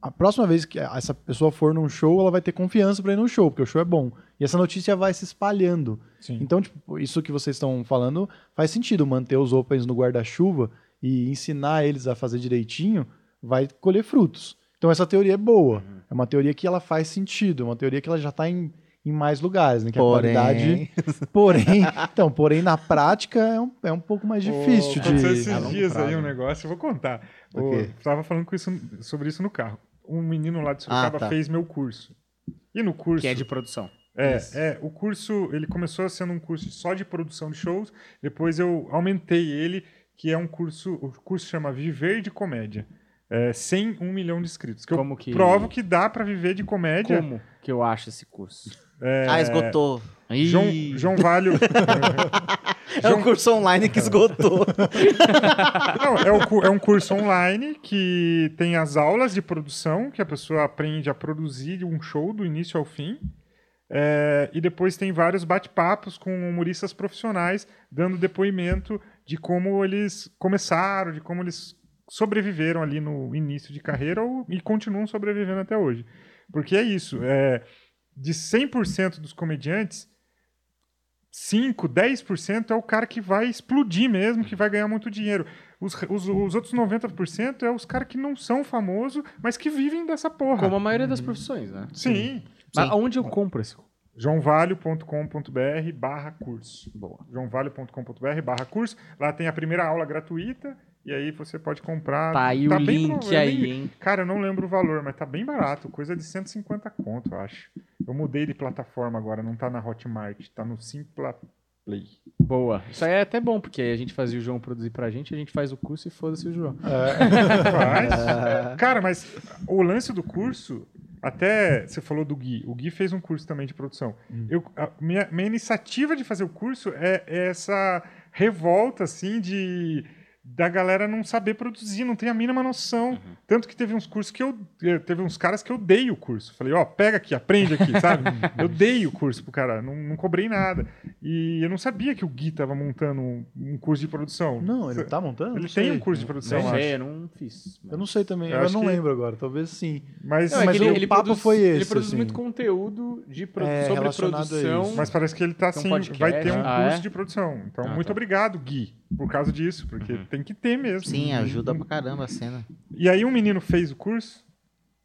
a próxima vez que essa pessoa for num show, ela vai ter confiança para ir num show, porque o show é bom. E essa notícia vai se espalhando. Sim. Então, tipo, isso que vocês estão falando faz sentido. Manter os opens no guarda-chuva e ensinar eles a fazer direitinho vai colher frutos. Então, essa teoria é boa. É uma teoria que ela faz sentido. É uma teoria que ela já está em, em mais lugares, né? Que Porém- a qualidade... Porém, então, porém, na prática é um, é um pouco mais difícil Aconteceu de... esses dias prazo, aí um negócio, eu vou contar. O O, quê? tava falando com isso, sobre isso no carro. Um menino lá de Sorocaba Ah, tá. fez meu curso. E no curso. Que é de produção. É, Isso. é, o curso, ele começou sendo um curso só de produção de shows, depois eu aumentei ele, que é um curso, o curso chama Viver de Comédia. É, sem um milhão de inscritos. Que Como eu que- provo que dá pra viver de comédia. Como que eu acho esse curso? É, Ah, esgotou. João, Ih, João Valho. É um curso online que esgotou. Não, é, o é um curso online que tem as aulas de produção, que a pessoa aprende a produzir um show do início ao fim. É, e depois tem vários bate-papos com humoristas profissionais dando depoimento de como eles começaram, de como eles sobreviveram ali no início de carreira ou- e continuam sobrevivendo até hoje. Porque é isso, é, de 100% dos comediantes, 5, 10% é o cara que vai explodir mesmo, que vai ganhar muito dinheiro. Os, os, os outros 90% é os caras que não são famosos, mas que vivem dessa porra. como a maioria das profissões, né? Sim. Mas aonde eu compro esse curso? joãovalho.com.br barra curso. Boa. joãovalho.com.br barra curso. Lá tem a primeira aula gratuita e aí você pode comprar. Tá aí o bem link pro- eu aí, hein? Cara, eu não lembro o valor, mas tá bem barato. Coisa de 150 conto, eu acho. Eu mudei de plataforma agora, não tá na Hotmart, tá no Simpla Play. Boa. Isso aí é até bom, porque aí a gente fazia o João produzir pra gente, a gente faz o curso e foda-se o João. Faz. Cara, mas o lance do curso Até você falou do Gui. O Gui fez um curso também de produção. Eu, a minha, minha iniciativa de fazer o curso é, é essa revolta, assim, de da galera não saber produzir, não tem a mínima noção. Tanto que teve uns cursos que eu. eu- Teve uns caras que eu dei o curso. Falei, ó, pega aqui, aprende aqui, sabe? eu dei o curso pro cara, não, não cobrei nada. E eu não sabia que o Gui tava montando um, curso de produção. Não, ele tá montando? Ele tem um curso de produção, Não acho. sei, eu não fiz. Eu não sei também, Eu eu, não que- lembro agora, talvez sim. Mas, Não, é Mas ele, o ele papo produz, foi Ele esse, produz assim. muito conteúdo de produ É, sobre produção. mas parece que ele tá um assim, podcast, vai ter um? Ah, curso é? de produção. Então, Ah, muito tá. obrigado, Gui, por causa disso, porque tem que ter mesmo. Sim, ajuda pra caramba a cena. E aí um menino fez o curso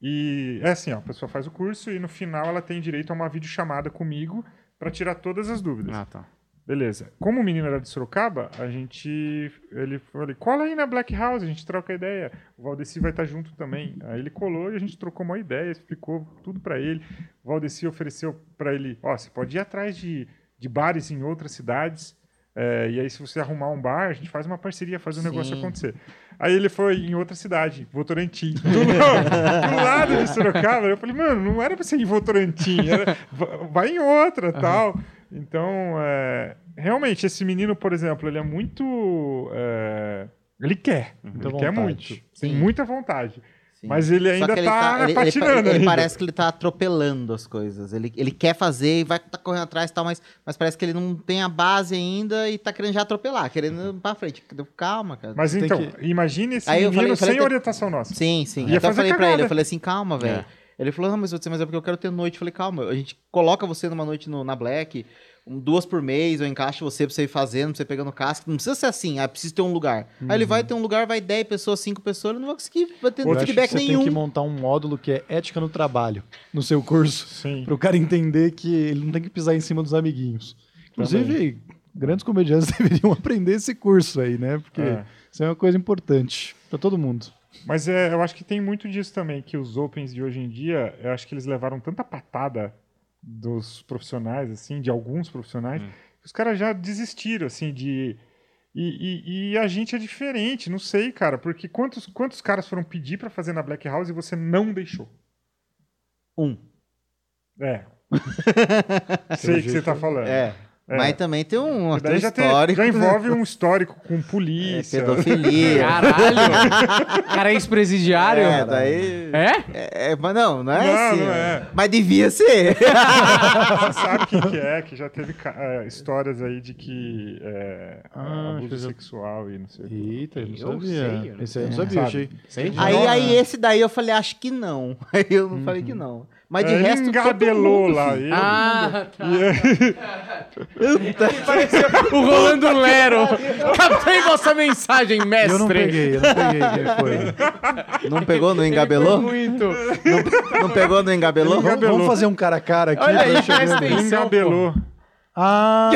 e é assim, ó, a pessoa faz o curso e no final ela tem direito a uma videochamada comigo para tirar todas as dúvidas. Ah, tá. Beleza. Como o menino era de Sorocaba, a gente. Ele falou: cola aí na Black House, a gente troca ideia. O Valdeci vai estar junto também. Aí ele colou e a gente trocou uma ideia, explicou tudo pra ele. O Valdeci ofereceu pra ele: ó, você pode ir atrás de, de bares em outras cidades. É, e aí, se você arrumar um bar, a gente faz uma parceria, faz o negócio acontecer. Aí ele foi em outra cidade, Votorantim. Do, do lado de Sorocaba. Eu falei, mano, não era pra ir em Votorantim, era, va- vai em outra tal. Então, é, realmente, esse menino, por exemplo, ele é muito. é, ele quer. Muita ele quer vontade. muito. Tem Sim. muita vontade. Sim. Mas ele Só ainda que ele tá, ele- ele- patinando. ele, ele parece que ele tá atropelando as coisas. Ele, ele quer fazer e vai tá correndo atrás e tal, mas, mas parece que ele não tem a base ainda e tá querendo já atropelar, querendo ir pra frente. Calma, cara. Mas Tem então, que- imagine esse Aí eu menino falei- falei sem que- orientação nossa. Sim, sim. Ia Até eu fazer falei pra cagada. ele, eu falei assim, calma, velho. É. Ele falou, não, mas, você, mas é porque eu quero ter noite. Eu falei, calma, a gente coloca você numa noite no- na Black, um- duas por mês, eu encaixo você pra você ir fazendo, pra você pegando casca. Não precisa ser assim, ah, precisa ter um lugar. Aí ele vai ter um lugar, vai 10 pessoas, 5 pessoas, ele não vai conseguir, vai ter Eu acho que feedback você nenhum. tem que montar um módulo que é ética no trabalho, no seu curso, Sim. para o cara entender que ele não tem que pisar em cima dos amiguinhos. Inclusive, grandes comediantes deveriam aprender esse curso aí, né? Porque É. isso é uma coisa importante para todo mundo. Mas é, eu acho que tem muito disso também, que os Opens de hoje em dia, eu acho que eles levaram tanta patada dos profissionais, assim, de alguns profissionais, que os caras já desistiram, assim, de. E, e- e a gente é diferente, não sei, cara, porque quantos, quantos caras foram pedir pra fazer na Black House e você não deixou? Um. É. sei o que você tá falando. É. É. Mas também tem um daí outro já, tem- histórico. já envolve um histórico com É, polícia. pedofilia. Caralho! cara é ex-presidiário? É, daí. É? É, é, mas não, não é Não, assim. não é. Mas devia ser. Você sabe quem que é, que já teve é, histórias aí de que é, Ah, abuso que já- sexual e não sei o quê. Eita, eu não Eu sabia. sei, eu não Esse aí eu não sei. sabia, Sabe? achei. Aí, aí esse daí eu falei, acho que não. Aí eu não falei que não. Mas de É, resto. todo engabelou mundo, lá. Ele, Ah, tá. e- Pareceu o Rolando Lero. Captei vossa mensagem, mestre. Eu não peguei, eu não peguei quem foi. Não pegou, não Foi engabelou? muito. Não, não pegou, não engabelou? Vamos, Engabelou. vamos fazer um cara a cara aqui. Olha aí, nele. atenção. engabelou. Ah,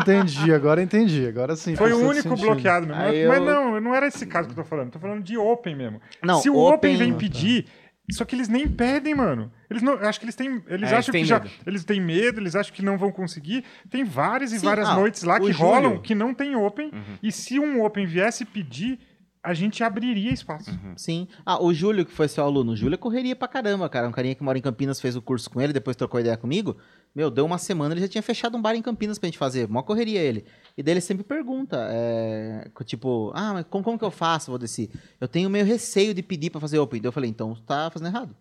entendi. Agora entendi. Agora sim. Foi o único sentido. bloqueado mesmo. Aí Mas eu- não, não era esse caso que eu tô falando. Tô falando de Open mesmo. Não, Se o Open, Open- vem pedir, só que eles nem pedem, mano. Eles não, eu acho que eles têm, eles É, acham eles têm que já, medo. eles têm medo, eles acham que não vão conseguir. Tem várias e Sim, várias ah, noites lá que Júlio- rolam que não tem Open. Uhum. E se um Open viesse pedir, a gente abriria espaço. Uhum. Sim. Ah, o Júlio, que foi seu aluno. O Júlio é correria pra caramba, cara. Um carinha que mora em Campinas fez o curso com ele, depois trocou ideia comigo. Meu, deu uma semana, ele já tinha fechado um bar em Campinas pra gente fazer. Mó correria ele. E daí ele sempre pergunta, é, tipo, ah, mas como, como que eu faço, Valdeci? Eu tenho meio receio de pedir pra fazer open. Daí eu falei, então tá fazendo errado.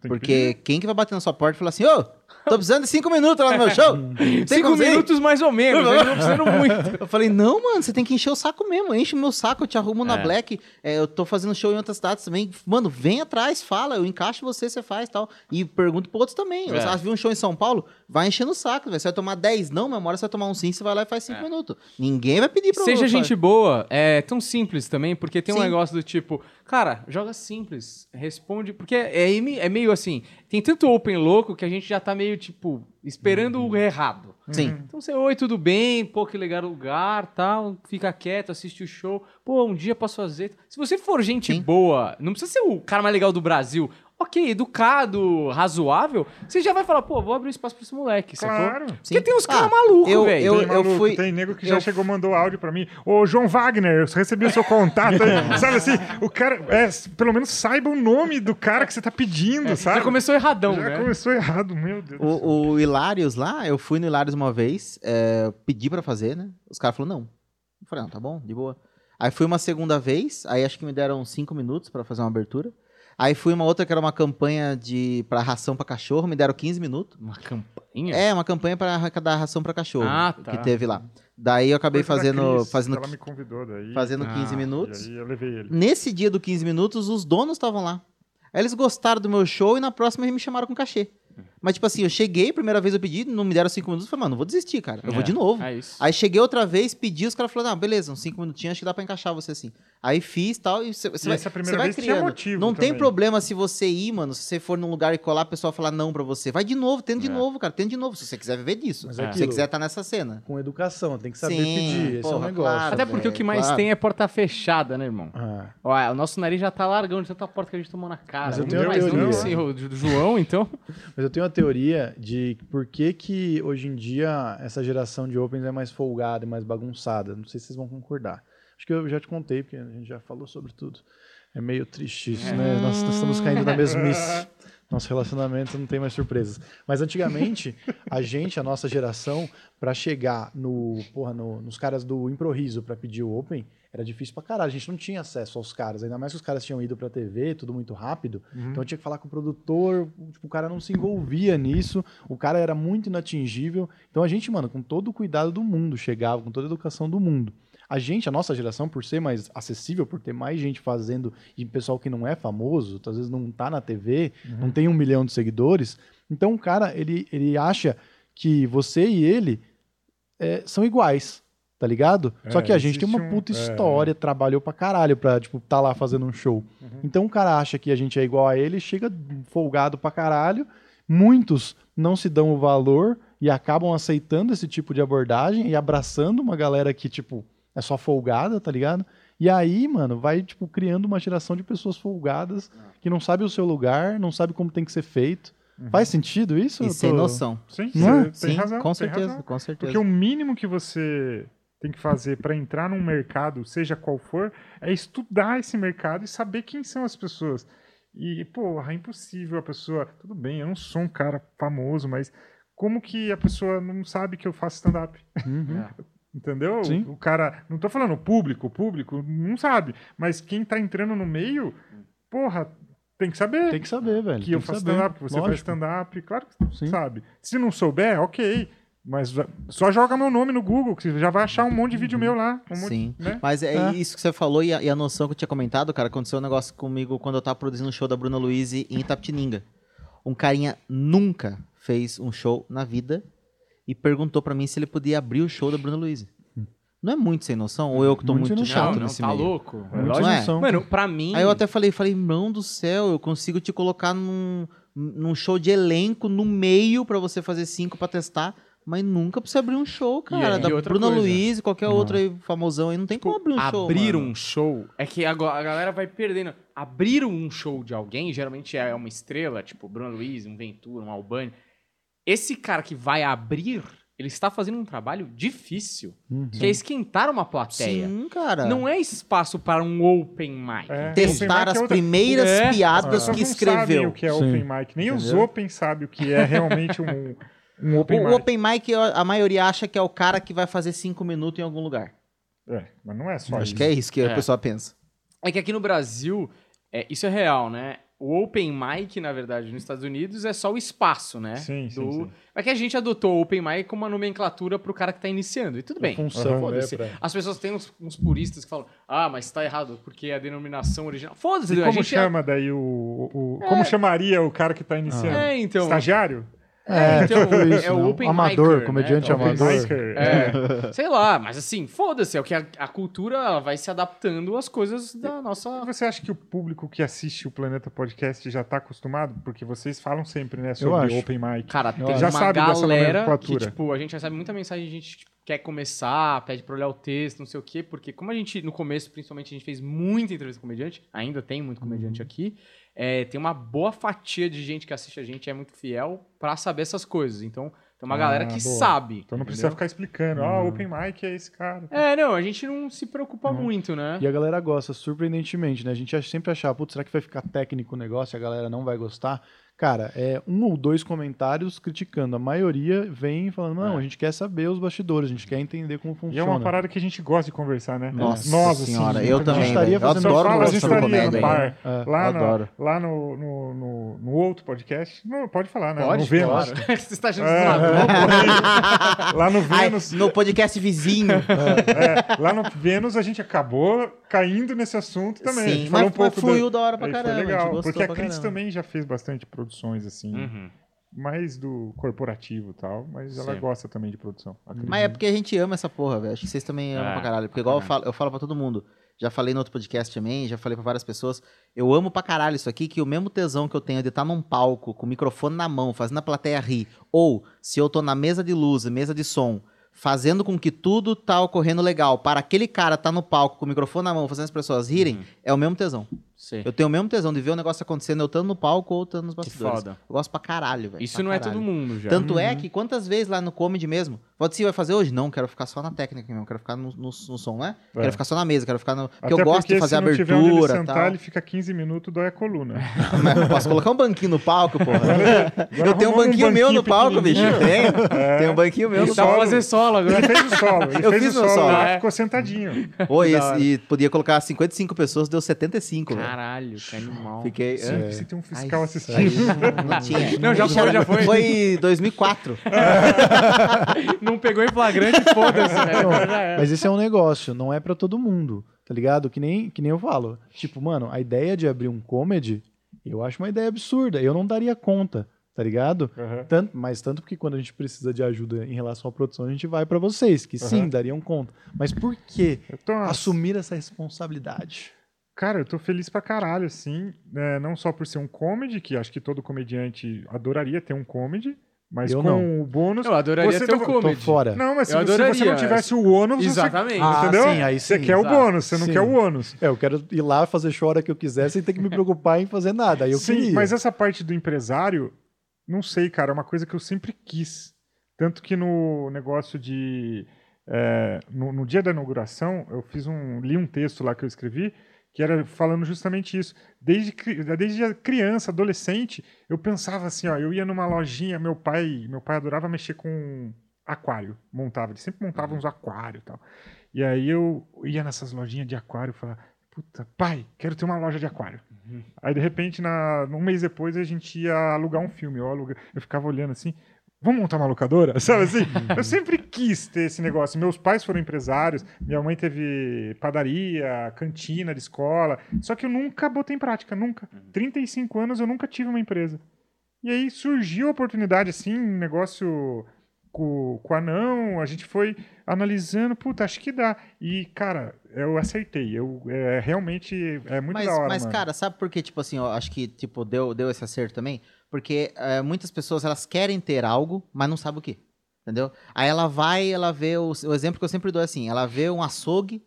Que Porque quem que vai bater na sua porta e falar assim, ô, tô precisando de cinco minutos lá no meu show? Tem Cinco como você ir?" minutos mais ou menos. Eles não precisam muito. Eu falei, não, mano, você tem que encher o saco mesmo. Enche o meu saco, eu te arrumo na É. Black. É, eu tô fazendo show em outras cidades também. Mano, vem atrás, fala, eu encaixo você, você faz tal. E pergunto pro outros também. É. Você viu um show em São Paulo? Vai enchendo o saco, velho. Você vai tomar 10 não, mas uma hora você vai tomar um sim, você vai lá e faz 5 minutos. Ninguém vai pedir pra Seja eu- gente boa, é tão simples também, porque tem um Sim. negócio do tipo, cara, joga simples, responde, porque é, é é meio assim, tem tanto open louco que a gente já tá meio, tipo, esperando o errado. Sim. Então você, oi, tudo bem? Pô, que legal o lugar, tal, fica quieto, assiste o show. Pô, um dia posso fazer. Se você for gente Sim. boa, não precisa ser o cara mais legal do Brasil. Ok, educado, razoável, você já vai falar, pô, vou abrir um espaço pra esse moleque, sacou? Claro. Porque Sim. tem uns caras Ah, malucos, eu- velho. eu- Tem maluco, fui- tem nego que já eu- chegou, mandou áudio pra mim. Ô, João Wagner, eu recebi o seu contato aí. sabe assim, o cara, é, pelo menos saiba o nome do cara que você tá pedindo, sabe? Já começou erradão, Já né? começou errado, meu Deus. O, o Hilários lá, eu fui no Hilários uma vez, é, pedi pra fazer, né? Os caras falaram, não. Eu falei, não, tá bom, de boa. Aí fui uma segunda vez, aí acho que me deram cinco minutos pra fazer uma abertura. Aí fui uma outra que era uma campanha de para ração pra cachorro, me deram 15 minutos. Uma campanha? É, uma campanha pra arrecadar ração pra cachorro Ah, tá. que teve lá. Daí eu acabei Coisa fazendo Cris, fazendo Ela me convidou daí. fazendo Ah, 15 E minutos. aí eu levei ele. Nesse dia do 15 minutos, os donos estavam lá. Aí eles gostaram do meu show e na próxima eles me chamaram com cachê. Mas, tipo assim, eu cheguei, primeira vez eu pedi, não me deram cinco minutos, eu falei, mano, não vou desistir, cara. Eu vou É, de novo. É isso. Aí cheguei outra vez, pedi, os caras falaram, ah, beleza, uns cinco minutinhos, acho que dá pra encaixar você assim. Aí fiz tal, e você, você E vai, essa primeira você vai vez tinha criando. motivo não tem também. problema se você ir, mano, se você for num lugar e colar, o pessoal falar não pra você. Vai de novo, tenta de É. novo, cara, tenta de novo, se você quiser viver disso. Mas se é você aquilo. quiser estar nessa cena. Com educação, tem que saber Sim, pedir. Esse é o porra, negócio. claro. Até porque o que mais claro. tem é porta fechada, né, irmão? Ah, Ó, o nosso nariz já tá largão de tanta porta que a gente tomou na cara. Mas eu Não tenho mais não, senhor, do João, então. Mas eu tenho uma teoria de por que, que hoje em dia essa geração de Opens é mais folgada e mais bagunçada. Não sei se vocês vão concordar. Acho que eu já te contei, porque a gente já falou sobre tudo. É meio triste isso, né? Nós, nós estamos caindo na mesmice. Nosso relacionamento não tem mais surpresas. Mas antigamente, a gente, a nossa geração, pra chegar no, porra, no- nos caras do Improviso pra pedir o Open, era difícil pra caralho. A gente não tinha acesso aos caras. Ainda mais que os caras tinham ido pra TV, tudo muito rápido. Então tinha que falar com o produtor, tipo, o cara não se envolvia nisso, o cara era muito inatingível. Então a gente, mano, com todo o cuidado do mundo, chegava, com toda a educação do mundo. A gente, a nossa geração, por ser mais acessível, por ter mais gente fazendo, e pessoal que não é famoso, às vezes não tá na TV, não tem um milhão de seguidores, então o cara, ele, ele acha que você e ele é, são iguais, tá ligado? É, Só que a gente tem uma existe um- puta é. história, trabalhou pra caralho pra, tipo, tá lá fazendo um show. Então o cara acha que a gente é igual a ele, chega folgado pra caralho. Muitos não se dão o valor e acabam aceitando esse tipo de abordagem e abraçando uma galera que, tipo, é só folgada, tá ligado? E aí, mano, vai, tipo, criando uma geração de pessoas folgadas que não sabe o seu lugar, não sabe como tem que ser feito. Faz sentido isso? E sem tô- noção. Sim, Não é? Sim, razão. com tem certeza, razão. com certeza. Porque o mínimo que você tem que fazer para entrar num mercado, seja qual for, é estudar esse mercado e saber quem são as pessoas. E, porra, é impossível a pessoa. Tudo bem, eu não sou um cara famoso, mas como que a pessoa não sabe que eu faço stand-up? Uhum. Entendeu? Sim. O cara. Não tô falando o público, o público não sabe. Mas quem tá entrando no meio, porra, tem que saber. Tem que saber, velho. que tem eu faço stand-up, que você faz Lógico. stand-up. Claro que Sim. sabe. Se não souber, ok. Mas só joga meu nome no Google, que você já vai achar um monte de vídeo meu lá. Um monte, Sim. né? Mas é, É. isso que você falou e a, e a noção que eu tinha comentado, cara, aconteceu um negócio comigo quando eu tava produzindo um show da Bruna Luiz em Itapetininga. Um carinha nunca fez um show na vida e perguntou pra mim se ele podia abrir o show da Bruna Luiz. Não é muito sem noção? Ou eu que tô Muito muito, chato não, não, nesse tá meio? louco. Não é? não são. Mano, pra mim. Aí eu até falei, falei, irmão do céu, eu consigo te colocar num, num show de elenco no meio pra você fazer cinco pra testar, mas nunca pra você abrir um show, cara. e da outra Bruna coisa. Luiz, qualquer outro aí famosão aí, não tem como abrir um show. abrir um show é que agora a galera vai perdendo. Abrir um show de alguém, geralmente é uma estrela, tipo Bruno Luiz, um Ventura, um Albani. Esse cara que vai abrir, ele está fazendo um trabalho difícil, Uhum. que é esquentar uma plateia. Sim, cara. Não é espaço para um open mic. É. Testar mic é as outra- primeiras É. As piadas que não sabem escreveu. o que é Sim. open mic. Nem os Entendeu? open sabem o que é realmente um, um open O mic. open mic, a maioria acha que é o cara que vai fazer cinco minutos em algum lugar. É, mas não é só Acho isso. que é isso que É. a pessoa pensa. É que aqui no Brasil, é, isso é real, né? O open mic, na verdade, nos Estados Unidos é só o espaço, né? Sim, sim, Do- sim. É que a gente adotou o open mic como uma nomenclatura pro cara que tá iniciando. E tudo bem. função, Foda-se. né, pra- As pessoas têm uns, uns puristas que falam, ah, mas tá errado, porque é a denominação original. Foda-se, a como gente chama daí o. o- o- Como chamaria o cara que tá iniciando? É, então. Estagiário? É, então, tipo isso, é o né? open Amador, micer, comediante né? Amador. micer. É, sei lá, mas assim, foda-se, é o que a, a cultura ela vai se adaptando às coisas da nossa. Você acha que o público que assiste o Planeta Podcast já tá acostumado? Porque vocês falam sempre, né, sobre open mic. Cara, tem Já uma sabe dessa galera que, tipo, a gente recebe muita mensagem de gente tipo, quer começar, pede pra olhar o texto, não sei o quê, porque como a gente, no começo, principalmente, a gente fez muita entrevista com comediante, ainda tem muito comediante aqui, é, tem uma boa fatia de gente que assiste a gente, é muito fiel, pra saber essas coisas. Então, tem uma Ah, galera que boa. sabe. Então não precisa entendeu? ficar explicando, ah, open mic é esse cara. É, não, a gente não se preocupa Uhum. muito, né? E a galera gosta, surpreendentemente, né? A gente sempre achava, putz, será que vai ficar técnico o negócio e a galera não vai gostar? Cara, é um ou dois comentários criticando. A maioria vem falando, não, É. a gente quer saber os bastidores, a gente quer entender como funciona. E é uma parada que a gente gosta de conversar, né? Nossa Nós, senhora, assim, eu também, estaria. Eu fazendo- adoro fala, a gente conversar com estaria no comédia. bar, É. lá, lá no, no, no, no outro podcast. Não, pode falar, né? Pode, no Vênus. claro. Você está achando É, lá no Ai, Vênus, no podcast vizinho. é, lá no Vênus a gente acabou caindo nesse assunto também. Sim, mas, um pouco mas fluiu da... da hora pra caramba. foi legal, porque a Cris também já fez bastante produções, assim, Uhum. mais do corporativo e tal, mas ela Sim. gosta também de produção. Mas é porque a gente ama essa porra, velho. Acho que vocês também amam É, pra caralho. Porque igual eu caralho. falo, eu falo pra todo mundo. Já falei no outro podcast também, já falei pra várias pessoas. Eu amo pra caralho isso aqui, que o mesmo tesão que eu tenho de estar num palco, com o microfone na mão, fazendo a plateia rir, ou se eu tô na mesa de luz, mesa de som, fazendo com que tudo tá ocorrendo legal, para aquele cara tá no palco com o microfone na mão, fazendo as pessoas rirem, Uhum. é o mesmo tesão. Sim. Eu tenho o mesmo tesão de ver o negócio acontecendo, eu estando no palco ou estando nos Que bastidores. foda. Eu gosto pra caralho, velho. Isso não é caralho. todo mundo já. Tanto é Uhum. que quantas vezes lá no comedy mesmo, pode ser vai fazer hoje? Não, quero ficar só na técnica mesmo, quero ficar no, no, no som, né? É. Quero ficar só na mesa, quero ficar no. Porque Até eu gosto porque de fazer se não tiver onde ele abertura e sentar, tal. ele fica 15 minutos, dói a coluna. Mas eu posso colocar um banquinho no palco, porra. eu tenho um arrumamos um banquinho meu no banquinho palco, bicho. Tenho. Tem um banquinho meu no Dá pra solo. fazer solo agora. Ele fez o solo, ele Eu fez fiz o solo solo, lá, é. ficou sentadinho. Oi, hora. e podia colocar 55 pessoas, deu 75, velho. Caralho, que animal. Fiquei. É. Se tem um Ai, fiscal isso assistindo. não, não tinha. Não, já foi, já foi. Foi 2004. Não pegou em flagrante, foda-se, né? Mas esse é um negócio, não é pra todo mundo, tá ligado? Que nem, que nem eu falo. Tipo, mano, a ideia de abrir um comedy, eu acho uma ideia absurda. Eu não daria conta, tá ligado? Aham. Tanto, mas tanto porque quando a gente precisa de ajuda em relação à produção, a gente vai pra vocês, que sim, Aham. dariam conta. Mas por que tô, assumir essa responsabilidade? Cara, eu tô feliz pra caralho, assim. né, não só por ser um comedy, que acho que todo comediante adoraria ter um comedy, mas Eu com não. o bônus. Eu adoraria você ter o não- comedy. Tô fora. Não, mas se, Eu você- se você adoraria, não tivesse o ônus, você- Exatamente. Ah, entendeu? sim, aí você sim, quer o exato. bônus, você não Sim. quer o ônus. É, eu quero ir lá fazer show a hora que eu quiser sem ter que me preocupar em fazer nada. Aí eu Sim, queria. mas essa parte do empresário, não sei, cara, é uma coisa que eu sempre quis. Tanto que no negócio de. é, no, no dia da inauguração, eu fiz um. li um texto lá que eu escrevi, que era falando justamente isso. Desde, desde criança, adolescente, eu pensava assim, ó, eu ia numa lojinha, meu pai, meu pai adorava mexer com aquário, montava, ele sempre montava uns aquários e tal. E aí eu ia nessas lojinhas de aquário e falava, puta, pai, quero ter uma loja de aquário. Aí, de repente, na, um mês depois, a gente ia alugar um filme. Eu, aluga- eu ficava olhando assim, vamos montar uma locadora? Sabe assim? eu sempre quis ter esse negócio. Meus pais foram empresários, minha mãe teve padaria, cantina de escola. Só que eu nunca botei em prática, nunca. 35 anos eu nunca tive uma empresa. E aí surgiu a oportunidade, assim, um negócio com, com o anão, a gente foi analisando, puta, acho que dá. E, cara, eu acertei. Eu, é, realmente é muito mas, da hora, mas mano. cara, sabe por que, tipo assim, eu acho que, tipo, deu, deu esse acerto também? Porque é, muitas pessoas, elas querem ter algo, mas não sabem o que. Entendeu? Aí ela vai, ela vê, o, o exemplo que eu sempre dou é assim, ela vê um açougue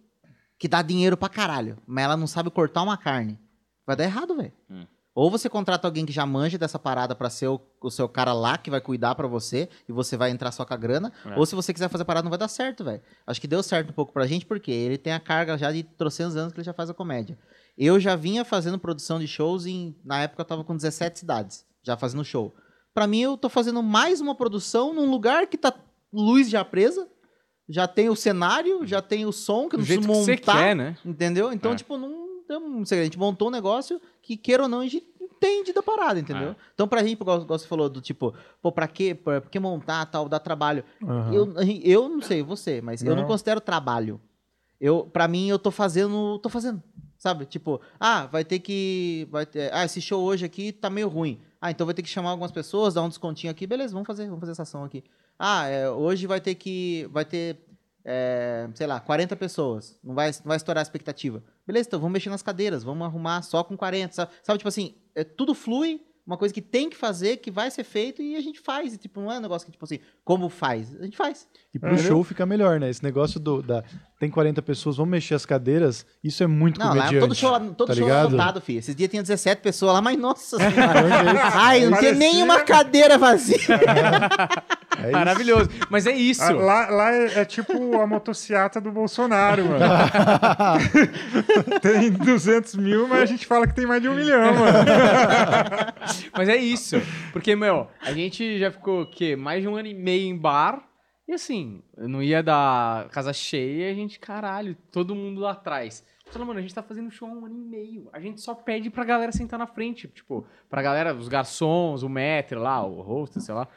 que dá dinheiro pra caralho, mas ela não sabe cortar uma carne. Vai dar errado, velho. Hum. Ou você contrata alguém que já manja dessa parada pra ser o, o seu cara lá que vai cuidar pra você e você vai entrar só com a grana. É. Ou se você quiser fazer a parada, não vai dar certo, velho. Acho que deu certo um pouco pra gente, porque ele tem a carga já de trocentos anos que ele já faz a comédia. Eu já vinha fazendo produção de shows em. Na época eu tava com 17 cidades, já fazendo show. Pra mim, eu tô fazendo mais uma produção num lugar que tá luz já presa, já tem o cenário, já tem o som, que eu não jeito preciso que montar. você quer, né? Entendeu? Então, É. tipo, não um segredo. A gente montou um negócio que, queira ou não, a gente entende da parada, entendeu? É. Então, pra gente, igual, você falou, do tipo, pô, pra quê? Pra, por que montar tal, dá trabalho? Aham. Eu, eu não sei você, mas eu não Não. considero trabalho. Eu, pra mim, eu tô fazendo, tô fazendo, sabe? Tipo, ah, vai ter que, vai ter, ah, esse show hoje aqui tá meio ruim. Ah, então vai ter que chamar algumas pessoas, dar um descontinho aqui, beleza? Vamos fazer, vamos fazer essa ação aqui. Ah, é, hoje vai ter que, vai ter, é, sei lá, 40 pessoas. Não vai, não vai estourar a expectativa. Beleza, então vamos mexer nas cadeiras, vamos arrumar só com 40, sabe? Sabe, tipo assim, é, tudo flui uma coisa que tem que fazer, que vai ser feito e a gente faz. E, tipo, não é um negócio que, tipo assim, como faz? A gente faz. E pro É. show fica melhor, né? Esse negócio do, da. Tem 40 pessoas, vamos mexer as cadeiras. Isso é muito Não, lá, comediante. todo show, lá- todo tá show lá lotado, filho. Esses dias tinha 17 pessoas lá, mas nossa senhora. Ai, não tinha Parecia- nenhuma cadeira vazia. É isso. Maravilhoso. Mas é isso. Ah, Lá, lá é, é tipo a motociata do Bolsonaro, mano. tem 200 mil, mas a gente fala que tem mais de um milhão, mano. Mas é isso. Porque, meu, a gente já ficou, o quê? Mais de um ano e meio em bar. E assim, não ia dar casa cheia e a gente, caralho, todo mundo lá atrás. Falando, mano, a gente tá fazendo show há um ano e meio. A gente só pede pra galera sentar na frente. Tipo, pra galera, os garçons, o maître lá, o host, sei lá.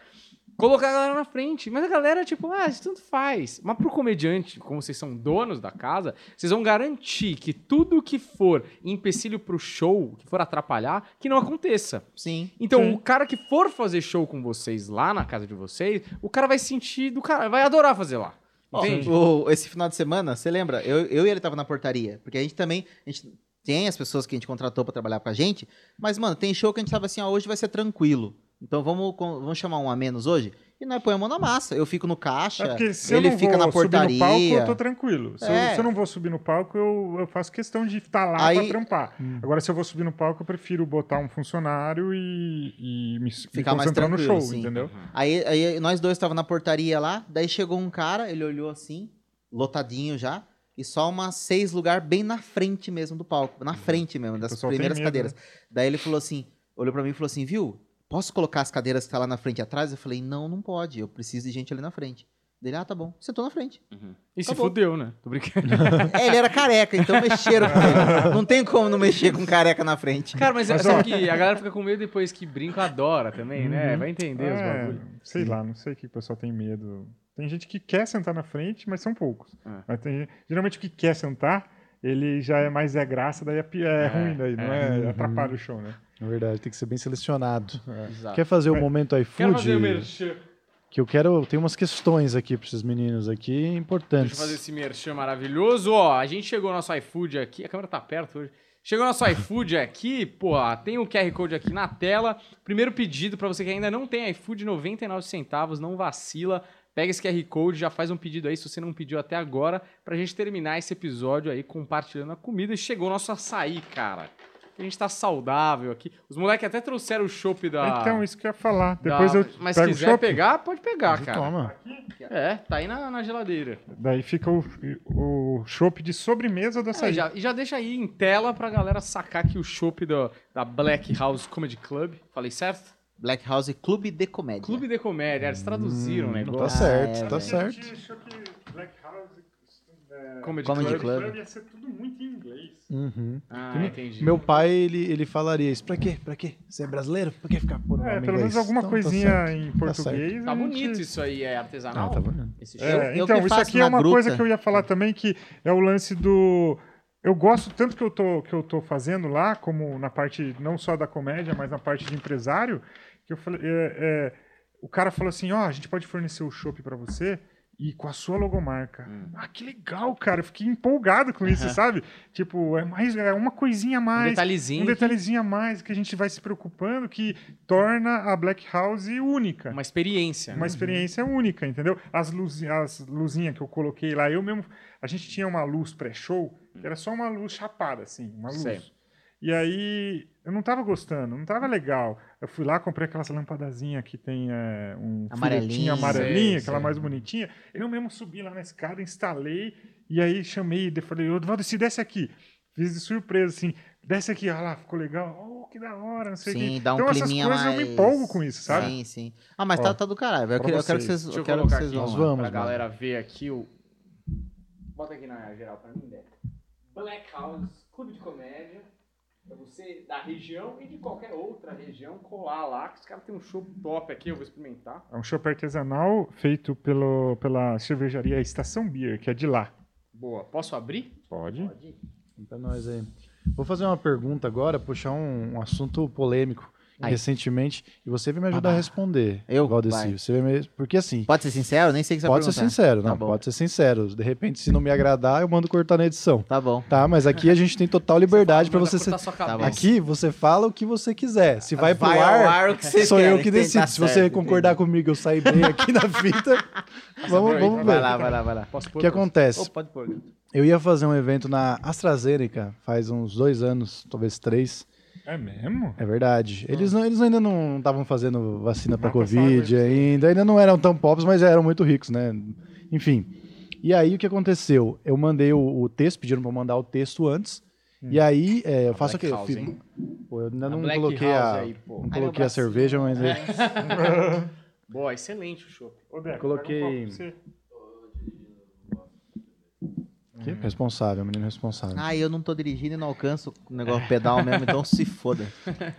Colocar a galera na frente. Mas a galera, tipo, ah, isso tanto faz. Mas pro comediante, como vocês são donos da casa, vocês vão garantir que tudo que for empecilho pro show, que for atrapalhar, que não aconteça. Sim. Então, Sim. o cara que for fazer show com vocês lá na casa de vocês, o cara vai sentir do cara, vai adorar fazer lá. Entende? o- esse final de semana, você lembra? Eu, eu e ele tava na portaria. Porque a gente também. A gente tem as pessoas que a gente contratou pra trabalhar com a gente. Mas, mano, tem show que a gente tava assim, ó, hoje vai ser tranquilo. Então vamos, vamos chamar um a menos hoje? E nós põe a mão na massa. Eu fico no caixa, É porque se eu ele não fica vou na subir portaria. no palco, eu tô tranquilo. Se, É. eu, se eu não vou subir no palco, eu, eu faço questão de estar lá Aí- pra trampar. Agora, se eu vou subir no palco, eu prefiro botar um funcionário e, e me, me Ficar mais concentrar no tranquilo, show, sim. entendeu? Aí, aí nós dois tava na portaria lá, daí chegou um cara, ele olhou assim, lotadinho já, e só umas seis lugares bem na frente mesmo do palco, na frente mesmo, das primeiras medo, né? cadeiras. Daí ele falou assim, olhou pra mim e falou assim, viu, posso colocar as cadeiras que tá lá na frente e atrás? Eu falei, não, não pode, eu preciso de gente ali na frente. Dele, ah, tá bom, sentou na frente. E se fudeu, né? Tô brincando. é, ele era careca, então mexeram com ele. Não tem como não mexer com careca na frente. Cara, mas, Mas, sabe ó- que a galera fica com medo depois que brinca, adora também, né? Vai entender os É, bagulhos. sei lá, não sei o que o pessoal tem medo. Tem gente que quer sentar na frente, mas são poucos. É. Mas tem, geralmente o que quer sentar, ele já é mais é graça, daí é, é É, ruim, daí não é, Uhum. atrapalha o show, né? É verdade, tem que ser bem selecionado. Exato. Quer fazer o momento Quero iFood? fazer o merchan. Que eu quero. Tem umas questões aqui pra esses meninos aqui Deixa importantes. eu fazer esse merchan maravilhoso. Ó, a gente chegou no nosso iFood aqui. A câmera tá perto hoje. Chegou no nosso iFood aqui, pô, tem o QR Code aqui na tela. Primeiro pedido pra você que ainda não tem iFood, 99 centavos, não vacila. Pega esse QR Code, já faz um pedido aí, se você não pediu até agora, pra gente terminar esse episódio aí compartilhando a comida. E chegou o nosso açaí, cara. A gente tá saudável aqui. Os moleques até trouxeram o chopp da... Então, isso que eu ia falar. da- Depois eu Mas se pego o quiser pegar, pode pegar, cara. Toma. É, tá aí na, na geladeira. daí fica o, o chopp de sobremesa do É, já, e já deixa aí em tela pra galera sacar que o chopp do- da Black House Comedy Club. Falei certo? Black House Clube de Comédia. Clube de Comédia. Eles traduziram o Não negócio. tá certo, é, tá velho. certo. A gente achou que Black House, é, Comedy, Comedy Club. Club. Club ia ser tudo muito em inglês. Uhum. Ah, entendi. Meu pai, ele, ele falaria isso. Pra quê? Pra quê? Você é brasileiro? Pra que ficar por É, pelo menos alguma coisinha em português. Tá gente- bonito isso aí, é artesanal? Ah, tá bonito. É, então, isso aqui é uma gruta. coisa que eu ia falar também, que é o lance do. Eu gosto tanto que eu tô, que eu tô fazendo lá, como na parte não só da comédia, mas na parte de empresário, que eu falei. é, é, o cara falou assim: ó, a gente pode fornecer o chopp pra você e com a sua logomarca. Hum. Ah, que legal, cara. Eu fiquei empolgado com isso, sabe? Tipo, é mais é uma coisinha a Um mais. detalhezinho. Um detalhezinho a mais que a gente vai se preocupando que torna a Black House única Uma experiência. uma né? experiência única, entendeu? As, luz, as luzinhas que eu coloquei lá, eu mesmo. A gente tinha uma luz pré-show, que era só uma luz chapada, assim, uma luz. Sei. E aí eu não tava gostando, não tava legal. Eu fui lá, comprei aquelas lampadazinhas que tem é, um Amarelinha. amarelinha, aquela mais bonitinha. Eu mesmo subi lá na escada, instalei, e aí chamei, daí falei, ô Valdeci, desce aqui. Fiz de surpresa, assim, desce aqui, olha lá, ficou legal. Oh, que da hora, não sei o Sim, quê. dá um então essas climinha coisas mais... eu me empolgo com isso, sabe? Sim, sim. Ah, mas Ó, tá, tá do caralho. Eu, quero- eu quero que vocês. Deixa eu eu quero que vocês aqui vão Nós vamos, pra mano. galera ver aqui o... Bota aqui na geral pra mim, Deco. Black House, Clube de Comédia. Pra você da região e de qualquer outra região colar lá, que os caras têm um show top aqui, eu vou experimentar. É um chopp artesanal feito pelo, pela cervejaria Estação Beer, que é de lá. Boa. Posso abrir? Pode? Pode. Pra nós aí. Vou fazer uma pergunta agora, puxar um, um assunto polêmico. Aí. recentemente e você vai me ajudar a responder. Eu? Valdeci. Vai. Você vai me... Porque assim, Pode ser sincero? Nem sei o que você vai pode ser perguntar. sincero, Tá não, bom. pode ser sincero. De repente, se não me agradar, eu mando cortar na edição. Tá bom. Tá, mas aqui a gente tem total liberdade pra Manda você ser... cortar sua Tá. Aqui você fala o que você quiser. Se vai pro Vai ao ar, ar o que você sou quer, eu que decido. tá Se você certo, concordar comigo, eu sair bem aqui na fita, vamos, vamos Vai ver. lá, vai lá, vai lá. Posso O que pra- acontece? Pode pôr. Eu ia fazer um evento na AstraZeneca faz uns dois anos, talvez três. É mesmo? É verdade. Eles, não, eles ainda não estavam fazendo vacina para Covid ainda. Ainda não eram tão pobres, mas eram muito ricos, né? Enfim. E aí o que aconteceu? Eu mandei o, o texto, pediram para eu mandar o texto antes. E aí é, eu faço o Black quê? Eu House? Pô, eu ainda A não Black coloquei a, aí, não Ai, coloquei a cerveja, mas é- Boa, excelente o show. Ô, Deco, Coloquei- um. Que? responsável, menino responsável. Ah, eu não tô dirigindo e não alcanço o negócio pedal mesmo, então se foda.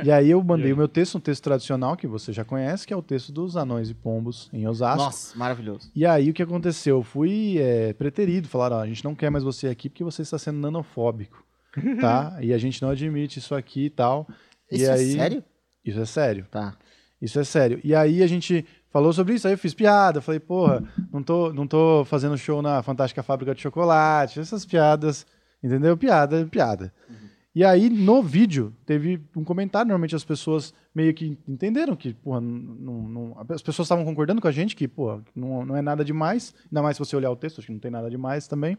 E aí eu mandei o meu texto, um texto tradicional que você já conhece, que é o texto dos anões e pombos em Osasco. Nossa, maravilhoso. E aí o que aconteceu? Eu fui é, preterido, falaram, ó, a gente não quer mais você aqui porque você está sendo nanofóbico, tá? e a gente não admite isso aqui e tal. Isso e é aí, sério? Isso é sério. Tá. Isso é sério. E aí a gente falou sobre isso, aí eu fiz piada, falei, porra, não tô, não tô fazendo show na Fantástica Fábrica de Chocolate, essas piadas, entendeu? Piada, piada. E aí, no vídeo, teve um comentário, normalmente as pessoas meio que entenderam que, porra, não, não- as pessoas estavam concordando com a gente que, porra, não, não é nada demais, ainda mais se você olhar o texto, acho que não tem nada demais também,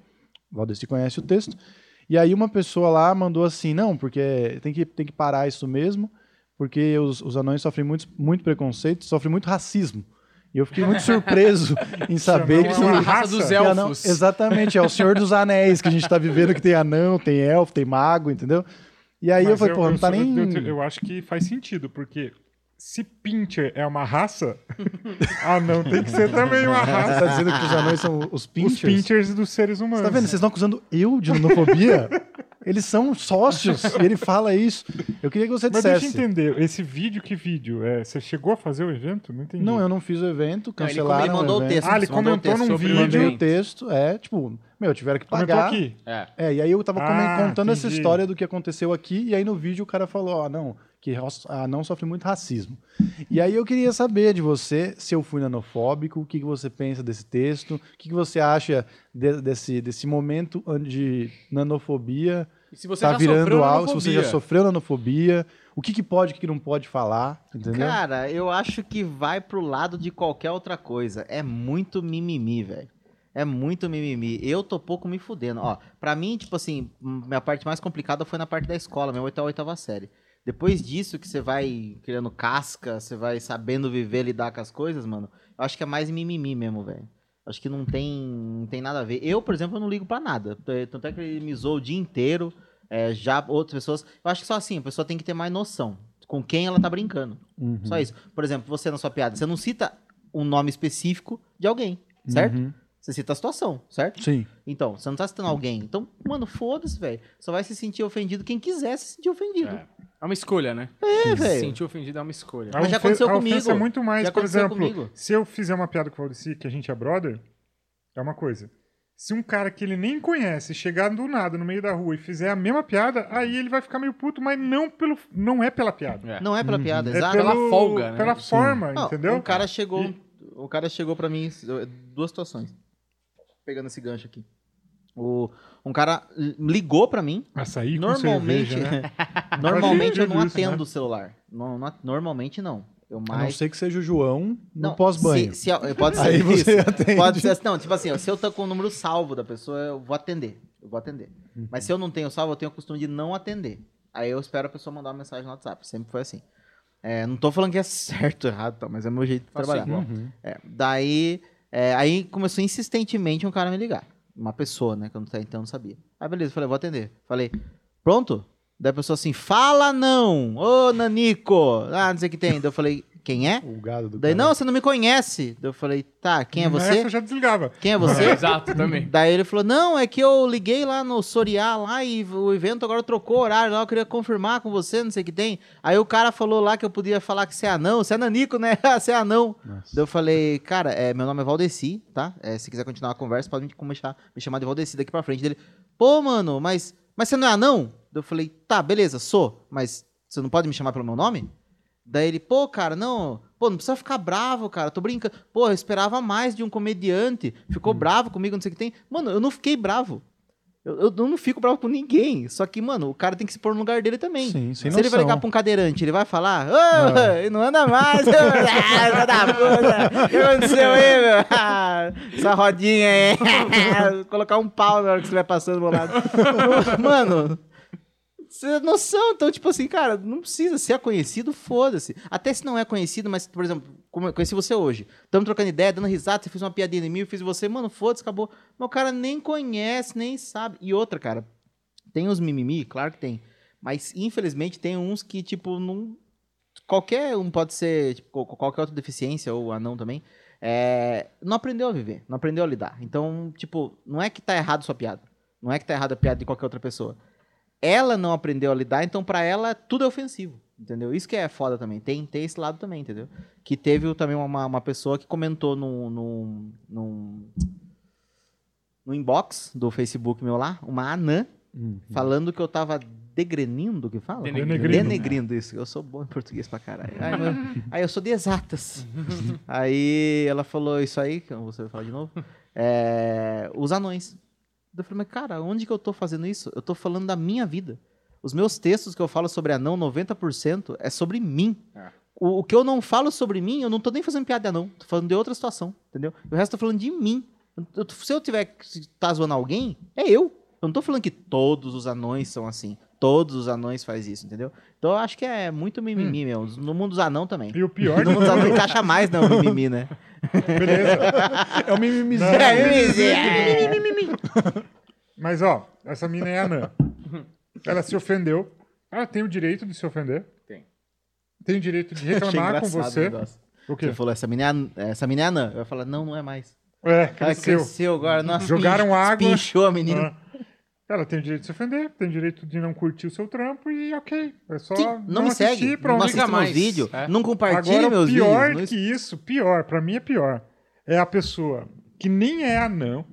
o Valdeci conhece o texto. E aí uma pessoa lá mandou assim, não, porque tem que, tem que parar isso mesmo, porque os, os anões sofrem muito, muito preconceito, sofrem muito racismo. E eu fiquei muito surpreso em saber que... uma a raça dos que anão- elfos. exatamente, é o Senhor dos Anéis que a gente tá vivendo, que tem anão, tem elfo, tem mago, entendeu? E aí eu Mas falei, pô, não tá sou- nem... Eu, eu acho que faz sentido, porque se Pincher é uma raça, ah, não, tem que ser também uma Você raça. tá dizendo que os anões são os Os pinchers? Pinchers dos seres Você humanos. tá vendo? Vocês estão acusando eu de nanofobia? Eles são sócios e ele fala isso. Eu queria que você Mas deixa eu dissesse. entender, esse vídeo, que vídeo? É, você chegou a fazer o evento? Não entendi. Não, eu não fiz o evento, Não, ele, cancelaram ele mandou o o evento. texto. Ah, ele o comentou texto num o vídeo. Mandei o texto, é, tipo, meu, tiveram que Comentou pagar. aqui. É. É, e aí eu tava Ah, contando essa entendi. história do que aconteceu aqui, e aí no vídeo o cara falou, ó, não, que ah, não sofre muito racismo. E aí eu queria saber de você se eu fui nanofóbico, o que, que você pensa desse texto, o que, que você acha de- desse, desse momento de nanofobia E se você tá já virando sofreu algo, se você já nanofobia? sofreu nanofobia, o que, que pode, o que, que não pode falar, entendeu? Cara, eu acho que vai pro lado de qualquer outra coisa. É muito mimimi, velho. É muito mimimi. Eu tô pouco me fudendo. Ó, pra mim, tipo assim, minha parte mais complicada foi na parte da escola, minha oitava, oitava série. Depois disso que você vai criando casca, você vai sabendo viver, lidar com as coisas, mano, eu acho que é mais mimimi mesmo, velho. Acho que não tem, não tem nada a ver. Eu, por exemplo, eu não ligo pra nada. Tanto é que ele me zoou o dia inteiro. é, já outras pessoas. Eu acho que só assim, a pessoa tem que ter mais noção com quem ela tá brincando. Uhum. Só isso. Por exemplo, você na sua piada, você não cita um nome específico de alguém, certo? Uhum. Você cita a situação, certo? Sim. Então, você não tá citando alguém. Então, mano, foda-se, velho. Só vai se sentir ofendido quem quiser se sentir ofendido. É. É uma escolha, né? É, Se velho. sentir ofendido é uma escolha. A Mas já aconteceu a ofensa comigo. é muito mais, Já por exemplo, comigo. se eu fizer uma piada com o Valdeci, que a gente é brother, é uma coisa. Se um cara que ele nem conhece chegar do nada no meio da rua e fizer a mesma piada, aí ele vai ficar meio puto, mas não, pelo, não é pela piada. É. Não é pela piada, É exato. pela pelo- folga, né? Pela Sim. forma, Não, entendeu? Um cara chegou, o cara chegou pra mim, duas situações. Pegando esse gancho aqui. O, um cara ligou pra mim. Açaí com Normalmente, cerveja, né? normalmente eu não atendo né? o celular. Não- não- normalmente não. Eu A não mais ser que seja o João no Não, pós-banho. se- se- pode ser Aí você isso. atende. Pode ser, não, tipo assim, se eu tô com o número salvo da pessoa, eu vou atender. Eu vou atender. Uhum. Mas se eu não tenho salvo, eu tenho o costume de não atender. Aí eu espero a pessoa mandar uma mensagem no WhatsApp. Sempre foi assim. É, não tô falando que é certo ou errado, tá, mas é meu jeito de trabalhar. igual. Uhum. É, daí, é, aí começou insistentemente um cara me ligar. Uma pessoa, né, que eu não, então não sabia. Aí beleza, falei, vou atender. Falei, pronto? Daí a pessoa assim, fala não! Ô, Nanico! Ah, não sei o que tem. Daí eu falei, quem é? O gado do Daí, cara. não, você não me conhece. Daí eu falei, tá, quem é Nessa você? eu já desligava. Quem é você? Exato, também. Daí ele falou, não, é que eu liguei lá no Soriá lá e o evento agora trocou o horário lá, eu queria confirmar com você, não sei o que tem. Aí o cara falou lá que eu podia falar que você é anão, você é nanico, né? você é anão. Nossa. Daí eu falei, cara, é, meu nome é Valdeci, tá? É, se quiser continuar a conversa, pode me, começar, me chamar de Valdeci daqui pra frente. Dele, pô, mano, mas, mas você não é anão? Daí eu falei, tá, beleza, sou, mas você não pode me chamar pelo meu nome? Daí ele, pô, cara, não, pô, não precisa ficar bravo, cara, tô brincando. Pô, eu esperava mais de um comediante, ficou bravo comigo, não sei o que tem. Mano, eu não fiquei bravo. Eu, eu não fico bravo com ninguém. Só que, mano, o cara tem que se pôr no lugar dele também. Sim, Se ele vai noção. ligar pra um cadeirante, ele vai falar, ô, não anda mais, ô, ah, da puta, o que aconteceu aí, meu? Essa rodinha aí, colocar um pau na hora que você vai passando do lado. Mano, você tem noção, então, tipo assim, cara, não precisa ser conhecido, foda-se. Até se não é conhecido, mas, por exemplo, conheci você hoje, estamos trocando ideia, dando risada, você fez uma piadinha em mim, eu fiz você, mano, foda-se, acabou. O cara nem conhece, nem sabe. E outra, cara, tem os mimimi, claro que tem. Mas, infelizmente, tem uns que, tipo, não. Qualquer um pode ser, tipo, qual- qualquer outra deficiência, ou anão também, é, não aprendeu a viver, não aprendeu a lidar. Então, tipo, não é que tá errado sua piada. Não é que tá errada a piada de qualquer outra pessoa. Ela não aprendeu a lidar, então pra ela tudo é ofensivo. Entendeu? Isso que é foda também. Tem, tem esse lado também, entendeu? Que teve também uma, uma pessoa que comentou num, num, num, no inbox do Facebook meu lá, uma anã, Uhum. falando que eu tava degrenindo, que fala? Denegrindo. Denegrindo, isso. Eu sou bom em português pra caralho. Aí, eu, aí eu sou de exatas. aí ela falou isso aí, que eu vou falar de novo, é, os anões. Eu falei, mas cara, onde que eu tô fazendo isso? Eu tô falando da minha vida. Os meus textos que eu falo sobre anão, 90% é sobre mim. É. O, o que eu não falo sobre mim, eu não tô nem fazendo piada de anão. Tô falando de outra situação, entendeu? O resto eu tô falando de mim. Eu- se eu tiver que tá zoando alguém, é eu. Eu não tô falando que todos os anões são assim. Todos os anões faz isso, entendeu? Então eu acho que é muito mimimi, meu. No mundo dos anão também. E o pior No mundo dos anão encaixa mais, não, mimimi, né? Beleza. É o mimimizinho. É, mimimi. Mas, ó, essa mina é anã. Ela se ofendeu. Ela tem o direito de se ofender. Tem. Tem o direito de reclamar com o você. O quê? Você falou, essa menina, é essa menina é anã. Eu ia falar, não, não é mais. É, Ela cresceu. cresceu agora. Nossa, Jogaram pinch- água. Pinchou a menina. Ah. Ela tem o direito de se ofender, tem o direito de não curtir o seu trampo e ok. É só Sim, não, me assistir, segue, pronto. não assista meus mais. vídeos, É. não compartilhe Agora, meus pior vídeos. que isso, pior, pra mim é pior. É a pessoa que nem é anão,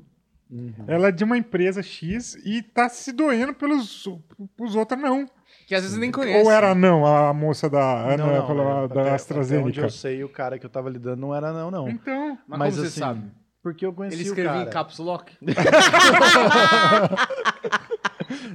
ela é de uma empresa X e tá se doendo pelos, pelos outros não. Que às vezes nem conhece. Ou era não a moça da, Não, Ana, não, pela- é, da até- Até onde AstraZeneca? eu sei, o cara que eu tava lidando não era não, não. Então, Mas, Mas como assim, você sabe? Porque eu conheci Ele o escrevia cara. em caps lock.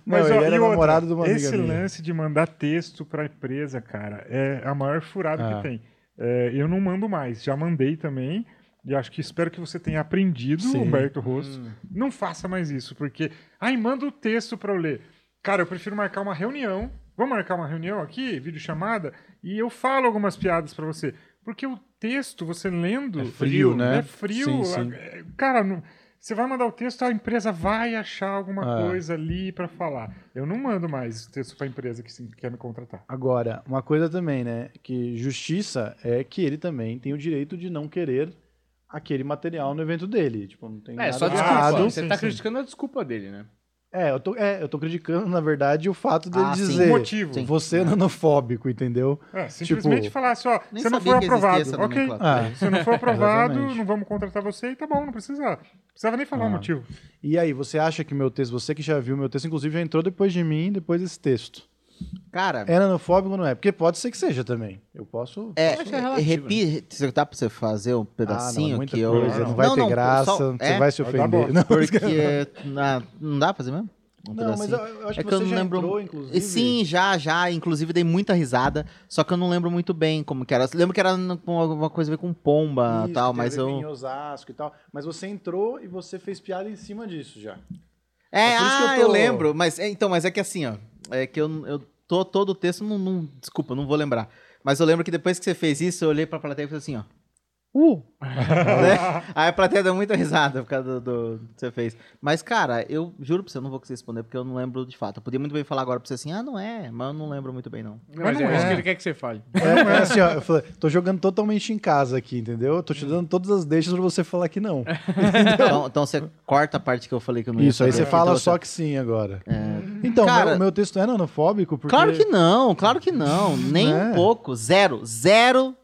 Não, Mas, ele ó, era e outra, namorado de uma amiga Esse minha. lance de mandar texto pra empresa, cara, é a maior furada Ah. que tem. É, eu não mando mais, já mandei também. E acho que espero que você tenha aprendido, Sim. Humberto Rosso. Não faça mais isso, porque. Ai, manda o texto pra eu ler. Cara, eu prefiro marcar uma reunião. Vamos marcar uma reunião aqui, videochamada, e eu falo algumas piadas pra você. Porque o texto, você lendo. É frio, né? É frio. Sim, sim. é- Cara, não- você vai mandar o texto, a empresa vai achar alguma Ah. coisa ali pra falar. Eu não mando mais texto pra empresa que sim, quer me contratar. Agora, uma coisa também, né? Que justiça é que ele também tem o direito de não querer aquele material no evento dele. Tipo, não tem É, nada só de desculpa. errado. Você Sim, tá sim. criticando a desculpa dele, né? É, eu tô, é, eu tô criticando, na verdade, o fato dele Ah, sim. dizer O motivo. Sim. você é nanofóbico, entendeu? É, simplesmente Tipo, falar assim, ó, Nem você não foi aprovado. Ok. Ah, se não for aprovado, não vamos contratar você e tá bom, não precisa. Não precisava nem falar o Ah. motivo. E aí, você acha que meu texto, você que já viu meu texto, inclusive já entrou depois de mim, depois desse texto. Cara, É nanofóbico ou não é? Porque pode ser que seja também. Eu posso. é, é relativo, repite, se dá pra você fazer um Ah, não, pedacinho é que eu... coisa, não vai Não, ter não, graça, só- você é? vai se ofender. Não, Porque na- não dá pra fazer mesmo? Um não mas pedacinho? eu, eu acho É que, que eu você não já lembro- entrou, inclusive. E Sim, já, já. Inclusive dei muita risada, só que eu não lembro muito bem como que era. Eu lembro que era alguma coisa a ver com pomba e Isso, tal, mas eu... Em Osasco e tal. Mas você entrou e você fez piada em cima disso já. É, É por isso que eu ah, tô- eu, lembro. Mas, é, então, mas é que assim, ó. É que eu, eu tô todo o texto, não, não- desculpa, não vou lembrar. Mas eu lembro que depois que você fez isso, eu olhei pra plateia e falei assim, ó. Uh! Né? Aí a plateia deu muita risada por causa do, do que você fez. Mas, cara, eu juro pra você, eu não vou conseguir responder, porque eu não lembro de fato. Eu podia muito bem falar agora pra você assim, ah, não é, mas eu não lembro muito bem, não. Mas, não é isso é. que ele quer que você fale. É, é assim, ó, eu falei, tô jogando totalmente em casa aqui, entendeu? Eu tô te dando todas as deixas pra você falar que não. Então, então você corta a parte que eu falei que eu não ia Isso, aí você fala então só que sim agora. É. Então, Cara- o meu texto é nanofóbico porque... Claro que não, claro que não. Nem É. um pouco. Zero. Zero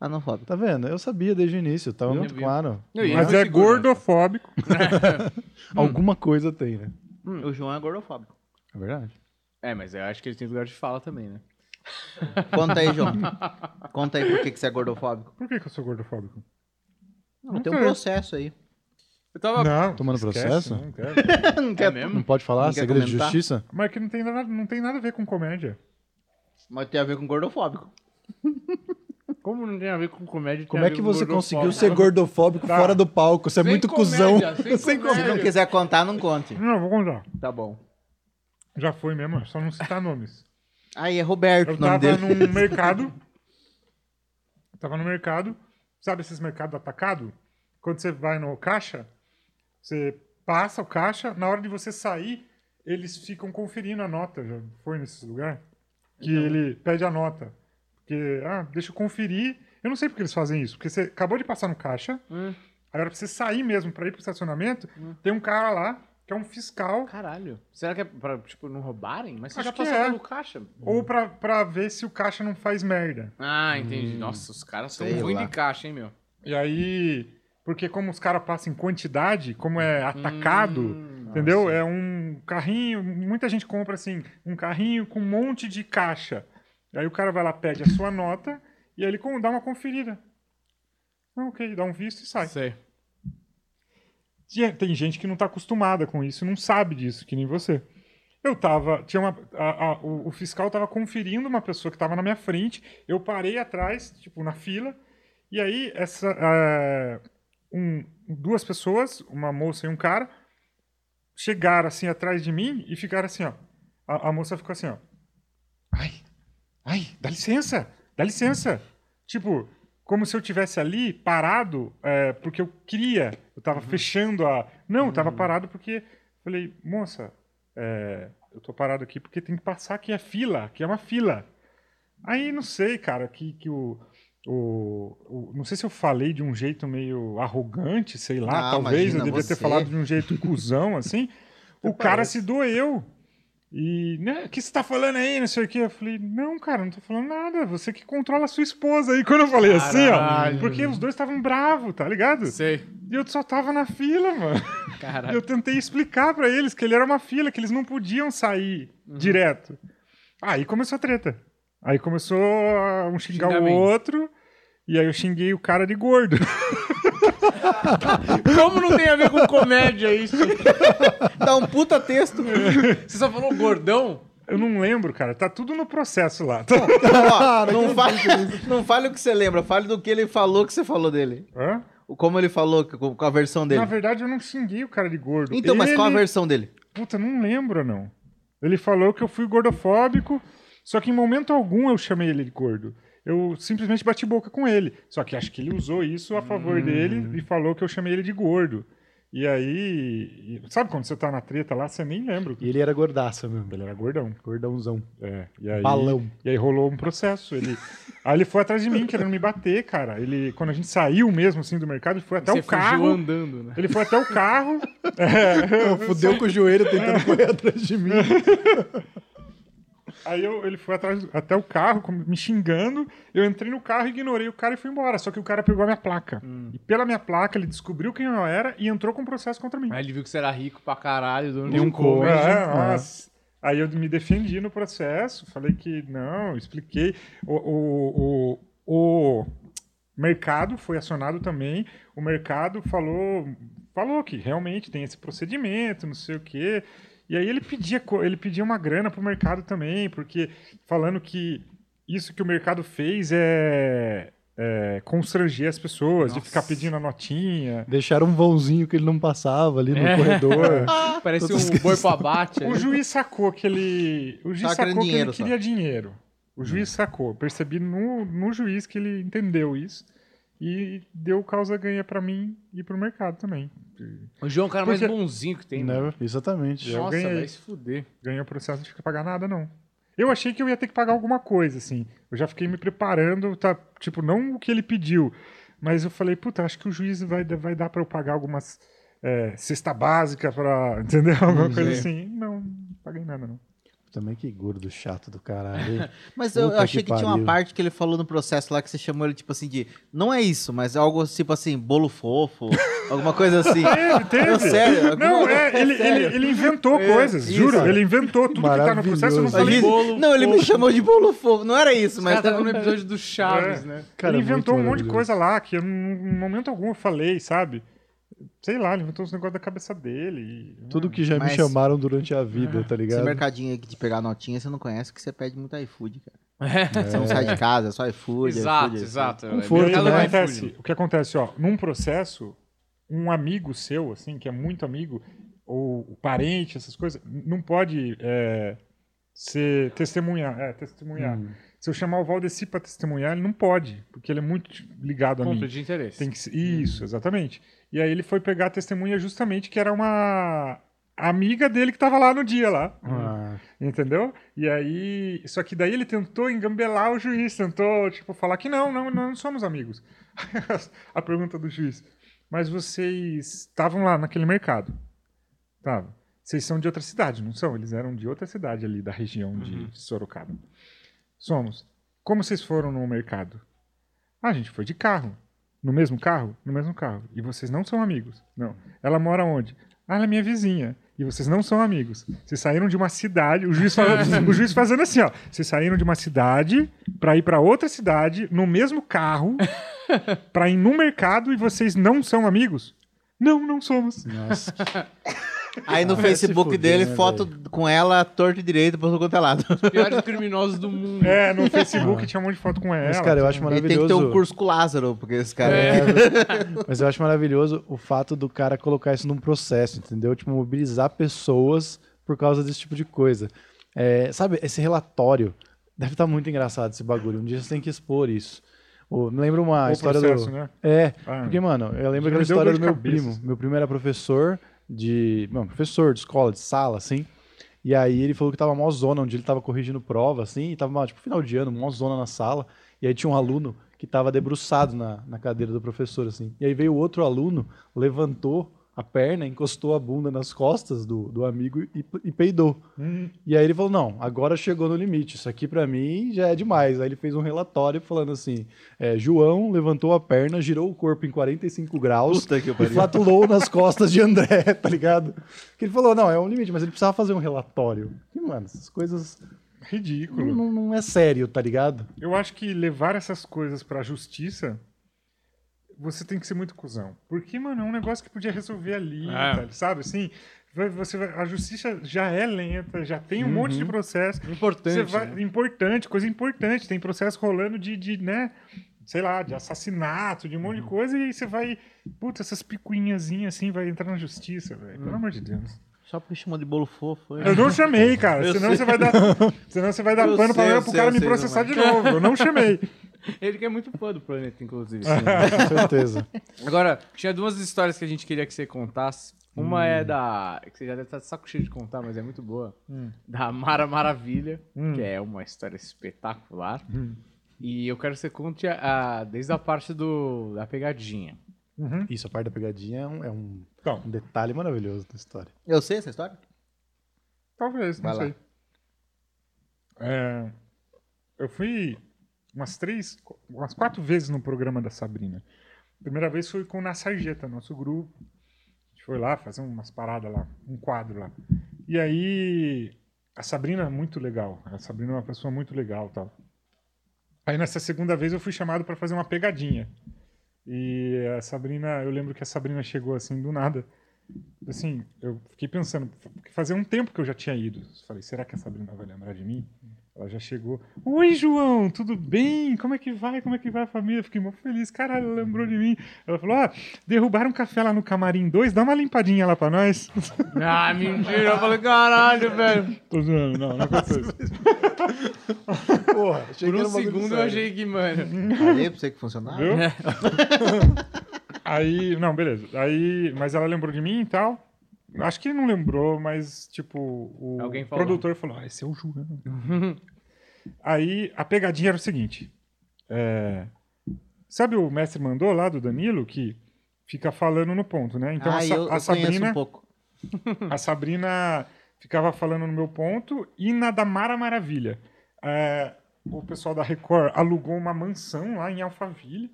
anofóbico. Tá vendo? Eu sabia desde o início, tava Eu muito vi. claro. Não, e Mas é seguro, gordofóbico. Alguma coisa tem, né? O João é gordofóbico. É verdade. É, mas eu acho que ele tem lugar de fala também, né? Conta aí, João. Conta aí por que, que você é gordofóbico. Por que, que eu sou gordofóbico? Não, tem um processo aí. Eu tava. Não, Tomando esquece, processo? Não quero. Não É quer mesmo? Não pode falar? Não quer Segredo de comentar? justiça? Mas que não tem, nada, não tem nada a ver com comédia. Mas tem a ver com gordofóbico. Como não tem a ver com comédia? Como é que você conseguiu ser gordofóbico Tá. fora do palco? Você é Sem muito comédia, cuzão. sem Sem comédia. Se não quiser contar, não conte. Não, vou contar. Tá bom. Já foi mesmo, é só não citar nomes. Aí é Roberto Eu tava dele. num mercado. Tava no mercado. Sabe esses mercados atacado? Quando você vai no caixa, você passa o caixa, na hora de você sair, eles ficam conferindo a nota. Já foi nesse lugar? Que ele pede a nota. Porque, ah, deixa eu conferir. Eu não sei porque eles fazem isso. Porque você acabou de passar no caixa, Hum, agora pra você sair mesmo, pra ir pro estacionamento, tem um cara lá, que é um fiscal, caralho. Será que é pra, tipo, não roubarem? Mas você Acho já passou é. pelo caixa. ou pra, pra ver se o caixa não faz merda. Ah, entendi. Nossa, os caras são ruins de caixa, hein, meu? E aí, porque como os caras passam em quantidade, como é atacado, Hum, entendeu? nossa. É um carrinho, muita gente compra assim, um carrinho com um monte de caixa. Aí o cara vai lá, pede a sua nota, e aí ele dá uma conferida. Ah, ok, dá um visto e sai. Sei. Tinha- Tem gente que não tá acostumada com isso, não sabe disso, que nem você. Eu tava, tinha uma, a- a- o, o fiscal tava conferindo uma pessoa que tava na minha frente, eu parei atrás, tipo, na fila, e aí essa, é, um- duas pessoas, uma moça e um cara, chegaram assim atrás de mim e ficaram assim, ó. A, a moça ficou assim, ó. Ai, ai, dá licença, dá licença. Tipo, como se eu tivesse ali parado, é, porque eu queria, eu tava fechando a. Não, eu tava parado porque falei, moça, é, eu tô parado aqui porque tem que passar aqui a fila, aqui é uma fila. Aí não sei, cara, que, que o, o, o- Não sei se eu falei de um jeito meio arrogante, sei lá, Não, talvez eu devia ter falado de um jeito cuzão, assim. o cara se doeu. E, né, o que você tá falando aí, não sei o quê? Eu falei, não, cara, não tô falando nada. Você que controla a sua esposa aí. Quando eu falei assim, ó. Caralho. Porque os dois estavam bravos, tá ligado? Sei. E eu só tava na fila, mano. E Caralho. eu tentei explicar pra eles que ele era uma fila, que eles não podiam sair Uhum. direto. Aí começou a treta. Aí começou a um xingar o outro. E aí eu xinguei o cara de gordo. Como não tem a ver com comédia isso? Dá um puta texto. Você só falou gordão? Eu não lembro, cara. Tá tudo no processo lá. Ó, não, fale, não fale o que você lembra, fale do que ele falou que você falou dele. Hã? O Como ele falou, com a versão dele. Na verdade, eu não xinguei o cara de gordo. Então, mas qual a Ele- versão dele? Puta, não lembro, não. Ele falou que eu fui gordofóbico, só que em momento algum eu chamei ele de gordo. Eu simplesmente bati boca com ele. Só que acho que ele usou isso a favor dele e falou que eu chamei ele de gordo. E aí. Sabe quando você tá na treta lá, você nem lembra. E ele era gordaça mesmo. Ele era gordão. Gordãozão. É. E aí, Balão. E aí rolou um processo. Ele, aí ele foi atrás de mim, querendo me bater, cara. Ele, quando a gente saiu mesmo assim do mercado, ele foi até Você o carro. andando, né? Ele foi até o carro. É, Fudeu com o joelho tentando correr atrás de mim. Aí eu- ele foi atrás, até o carro, me xingando. Eu entrei no carro, ignorei o cara e fui embora. Só que o cara pegou a minha placa. E pela minha placa, ele descobriu quem eu era e entrou com um processo contra mim. Aí ele viu que você era rico pra caralho, dono de um comedy. É, nossa. Aí eu me defendi no processo, falei que não, expliquei. O, o, o, o mercado foi acionado também. O mercado falou, falou que realmente tem esse procedimento, não sei o quê. E aí ele pedia, ele pedia uma grana pro mercado também, porque falando que isso que o mercado fez é, é constranger as pessoas, de Nossa. ficar pedindo a notinha. Deixaram um vãozinho que ele não passava ali no É. corredor. Parece Todos um boi pro abate. O ali. juiz sacou que ele. O juiz Tava sacou que dinheiro ele só. queria dinheiro. O juiz Hum. sacou. Percebi no, no juiz que ele entendeu isso. E deu causa ganha pra mim e pro mercado também. O João é o cara mais Porque- bonzinho que tem. né? Né? Exatamente. Eu Nossa, ganhei. vai se fuder. Ganhou o processo, não tive que pagar nada, não. Eu achei que eu ia ter que pagar alguma coisa, assim. Eu já fiquei me preparando, tá? Tipo, não o que ele pediu. Mas eu falei, puta, acho que o juiz vai, vai dar pra eu pagar algumas. É, cesta básica pra. Entendeu? Alguma coisa sei. assim. Não, não paguei nada, não. Também que gordo chato do caralho. Mas eu, eu achei que, que tinha uma parte que ele falou no processo lá que você chamou ele, tipo assim, de. Não é isso, mas é algo tipo assim, bolo fofo, alguma coisa assim. Teve, teve. Não, sério. Não, é, ele, sério. ele, ele inventou É, coisas, isso. juro. Ele inventou tudo que tá no processo. Eu não falei bolo não, ele me fofo. chamou de bolo fofo. Não era isso, Mas tava no episódio do Chaves, É. né? Cara, ele inventou um monte de coisa lá que eu, em momento algum eu falei, sabe? Sei lá, ele inventou os negócios da cabeça dele. e- Tudo que já Mas- me chamaram durante a vida, tá Esse ligado? mercadinho aí de pegar notinha, você não conhece, que você pede muito iFood, cara. É. Você não sai de casa, é só iFood. Exato, iFood, exato. É força, E aí, mercado o, que né? do acontece, o que acontece, ó, num processo, um amigo seu, assim, que é muito amigo, ou parente, essas coisas, não pode é, ser testemunhar. É, testemunhar. Hum. Se eu chamar o Valdeci pra testemunhar, ele não pode, porque ele é muito ligado a mim. Conflito de interesse. Tem que ser- Isso, exatamente. E aí ele foi pegar a testemunha justamente que era uma amiga dele que tava lá no dia lá. Ah, Entendeu? E aí. Só que daí ele tentou engambelar o juiz, tentou, tipo, falar que não, não, não somos amigos. a pergunta do juiz. Mas vocês estavam lá naquele mercado. Estavam. Vocês são de outra cidade, não são? Eles eram de outra cidade ali da região de Sorocaba. Somos. Como vocês foram no mercado? Ah, a gente foi de carro. No mesmo carro? No mesmo carro. E vocês não são amigos? Não. Ela mora onde? Ah, ela é minha vizinha. E vocês não são amigos. Vocês saíram de uma cidade, o juiz, fala- o juiz fazendo assim, ó. Vocês saíram de uma cidade pra ir pra outra cidade no mesmo carro pra ir no mercado e vocês não são amigos? Não, não somos. nossa. Aí no Ah, Facebook fuder, dele, né, foto com ela torto e direito por todo quanto é lado. Piores criminosos do mundo. É, no Facebook tinha um monte de foto com ela. Mas, cara, eu acho Ele tem que maravilhoso. ter um curso com o Lázaro, porque esse cara. É, mas eu acho maravilhoso o fato do cara colocar isso num processo, entendeu? Tipo, mobilizar pessoas por causa desse tipo de coisa. É, sabe, esse relatório deve estar muito engraçado esse bagulho. Um dia você tem que expor isso. Ô, me lembra uma O história processo, do. né? É, Ah. porque, mano, eu lembro aquela história do meu cabeça. primo. Meu primo era professor de. Não, professor de escola, de sala, assim. E aí ele falou que tava mó zona, onde ele tava corrigindo prova, assim, e tava, tipo, final de ano, mó zona na sala. E aí tinha um aluno que tava debruçado na, na cadeira do professor, assim. E aí veio outro aluno, levantou a perna, encostou a bunda nas costas do, do amigo e, e peidou. Hum, E aí ele falou: não, agora chegou no limite. Isso aqui pra mim já é demais. Aí ele fez um relatório falando assim: é, João levantou a perna, girou o corpo em 45 graus e flatulou nas costas de André, tá ligado? Que ele falou: não, é um limite, mas ele precisava fazer um relatório. E, mano, essas coisas ridículo. não, não é sério, tá ligado? Eu acho que levar essas coisas pra justiça, você tem que ser muito cuzão. Porque, mano, é um negócio que podia resolver ali, É. sabe? Assim, você vai- a justiça já é lenta, já tem um monte de processo. Você Importante. vai- né? Importante, coisa importante. Tem processo rolando de, de, né? Sei lá, de assassinato, de um monte de coisa, e aí você vai. Puta, essas picuinhazinhas assim, vai entrar na justiça, velho. Pelo amor de Deus. Só porque chamou de bolo fofo. Eu não chamei, cara. Eu senão sei. você vai dar. Senão você vai dar Eu pano sei, pra, eu pro sei, cara eu me sei, processar não de novo. Eu não chamei. Ele que é muito fã do planeta, inclusive. Com certeza. Agora, tinha duas histórias que a gente queria que você contasse. Uma é da. que você já deve estar de saco cheio de contar, mas é muito boa. Da Mara Maravilha, Hum. que é uma história espetacular. E eu quero que você conte a, desde a parte do, da pegadinha. Uhum. Isso, a parte da pegadinha é um, é um- Então, um detalhe maravilhoso da história. Eu sei essa história? talvez, não Vai lá. sei. É, eu fui umas três, umas quatro vezes no programa da Sabrina. A primeira vez foi com Na Sarjeta, nosso grupo. A gente foi lá fazer umas paradas lá, um quadro lá. E aí, a Sabrina é muito legal. A Sabrina é uma pessoa muito legal tal. Aí nessa segunda vez eu fui chamado para fazer uma pegadinha. E a Sabrina, eu lembro que a Sabrina chegou assim do nada. Assim, eu fiquei pensando, porque fazia um tempo que eu já tinha ido. Falei, será que a Sabrina vai lembrar de mim? Ela já chegou. Oi, João, tudo bem? Como é que vai? Como é que vai a família? Fiquei muito feliz. Caralho, ela lembrou de mim. Ela falou: Ah, derrubaram um café lá no Camarim 2, dá uma limpadinha lá pra nós. Ah, mentira. Eu falei, caralho, velho. Tô zoando, não, não aconteceu isso. Porra, Por um segundo eu achei que, mano. Falei pra você que funcionava. Viu? Aí, não, beleza. Aí, mas ela lembrou de mim e tal. Acho que não lembrou, mas, tipo, o Alguém falou. produtor falou: Ah, esse é o João. Aí a pegadinha era o seguinte: é, sabe o mestre mandou lá do Danilo que fica falando no ponto, né? Então ah, a, Sa- eu, Sabrina, um pouco. a Sabrina ficava falando no meu ponto, e na da Mara Maravilha. É, o pessoal da Record alugou uma mansão lá em Alphaville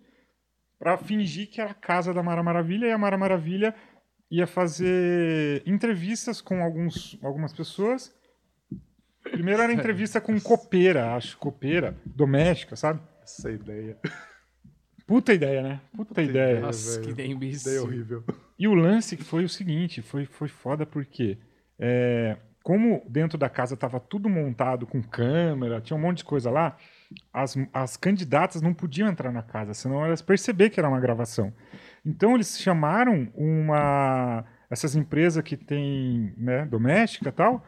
para fingir que era a casa da Mara Maravilha, e a Mara Maravilha ia fazer entrevistas com alguns, algumas pessoas. Primeiro era entrevista com copeira, acho, copeira, doméstica, sabe? Essa ideia. Puta ideia, né? Puta, ideia. Nossa, velho. que ideia imbecil. Ideia horrível. E o lance foi o seguinte, foi, foi foda porque é, como dentro da casa tava tudo montado com câmera, tinha um monte de coisa lá, as, as candidatas não podiam entrar na casa, senão elas perceber que era uma gravação. Então eles chamaram uma essas empresas que tem né, doméstica e tal,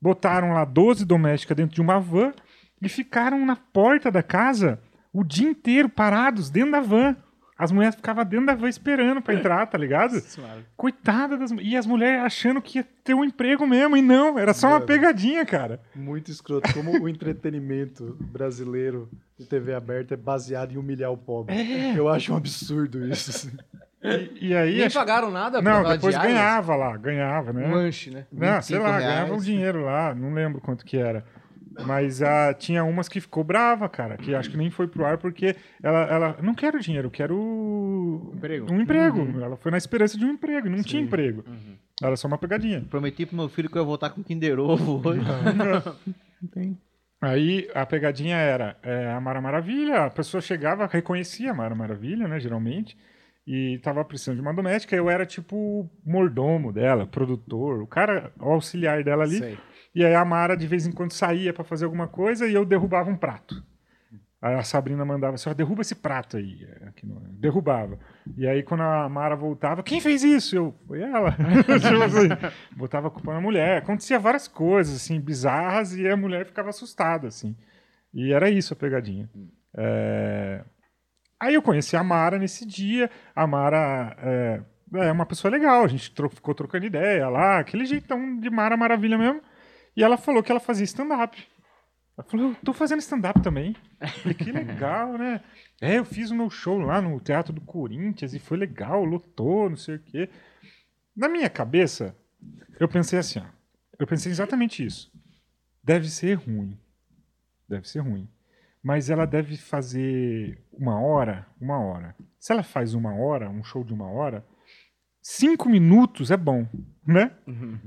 botaram lá 12 domésticas dentro de uma van e ficaram na porta da casa o dia inteiro parados dentro da van. As mulheres ficavam dentro da van esperando pra entrar, tá ligado? Senhora. Coitada das E as mulheres achando que ia ter um emprego mesmo. E não, era só uma Mano. pegadinha, cara. Muito escroto. Como o entretenimento brasileiro de TV aberta é baseado em humilhar o pobre. Eu acho um absurdo isso. assim. E, e aí. Nem acho- pagaram nada Não, depois ganhava lá, ganhava, né? Um lanche, né? Não, sei 25 lá, reais. ganhava um dinheiro lá, não lembro quanto que era. Mas ah, tinha umas que ficou brava, cara, que acho que nem foi pro ar porque ela, ela não quero dinheiro, eu quero Emprego. um emprego. Ela foi na esperança de um emprego, e não tinha emprego. Era só uma pegadinha. Prometi pro meu filho que eu ia voltar com Kinder Ovo hoje. Aí a pegadinha era é, a Mara Maravilha, a pessoa chegava, reconhecia a Mara Maravilha, né, geralmente, e tava precisando de uma doméstica, eu era tipo o mordomo dela, produtor, o cara, o auxiliar dela ali. Sei. E aí a Mara de vez em quando saía pra fazer alguma coisa e eu derrubava um prato. Aí a Sabrina mandava assim, derruba esse prato aí. é. Derrubava. E aí quando a Mara voltava, quem fez isso? Eu, foi ela. Tipo assim, botava a culpa na mulher. Acontecia várias coisas, assim, bizarras e a mulher ficava assustada, assim. E era isso a pegadinha. É, Aí eu conheci a Mara nesse dia. A Mara é, é uma pessoa legal, a gente tro- ficou trocando ideia lá, aquele jeitão de Mara Maravilha mesmo. E ela falou que ela fazia stand-up. Ela falou, eu tô fazendo stand-up também. Eu Falei, que legal, né? É, eu fiz o meu show lá no Teatro do Corinthians e foi legal, lotou, não sei o quê. Na minha cabeça, eu pensei assim, ó. Eu pensei exatamente isso. Deve ser ruim. Deve ser ruim. Mas ela deve fazer uma hora, uma hora. Se ela faz uma hora, um show de uma hora, cinco minutos é bom, né?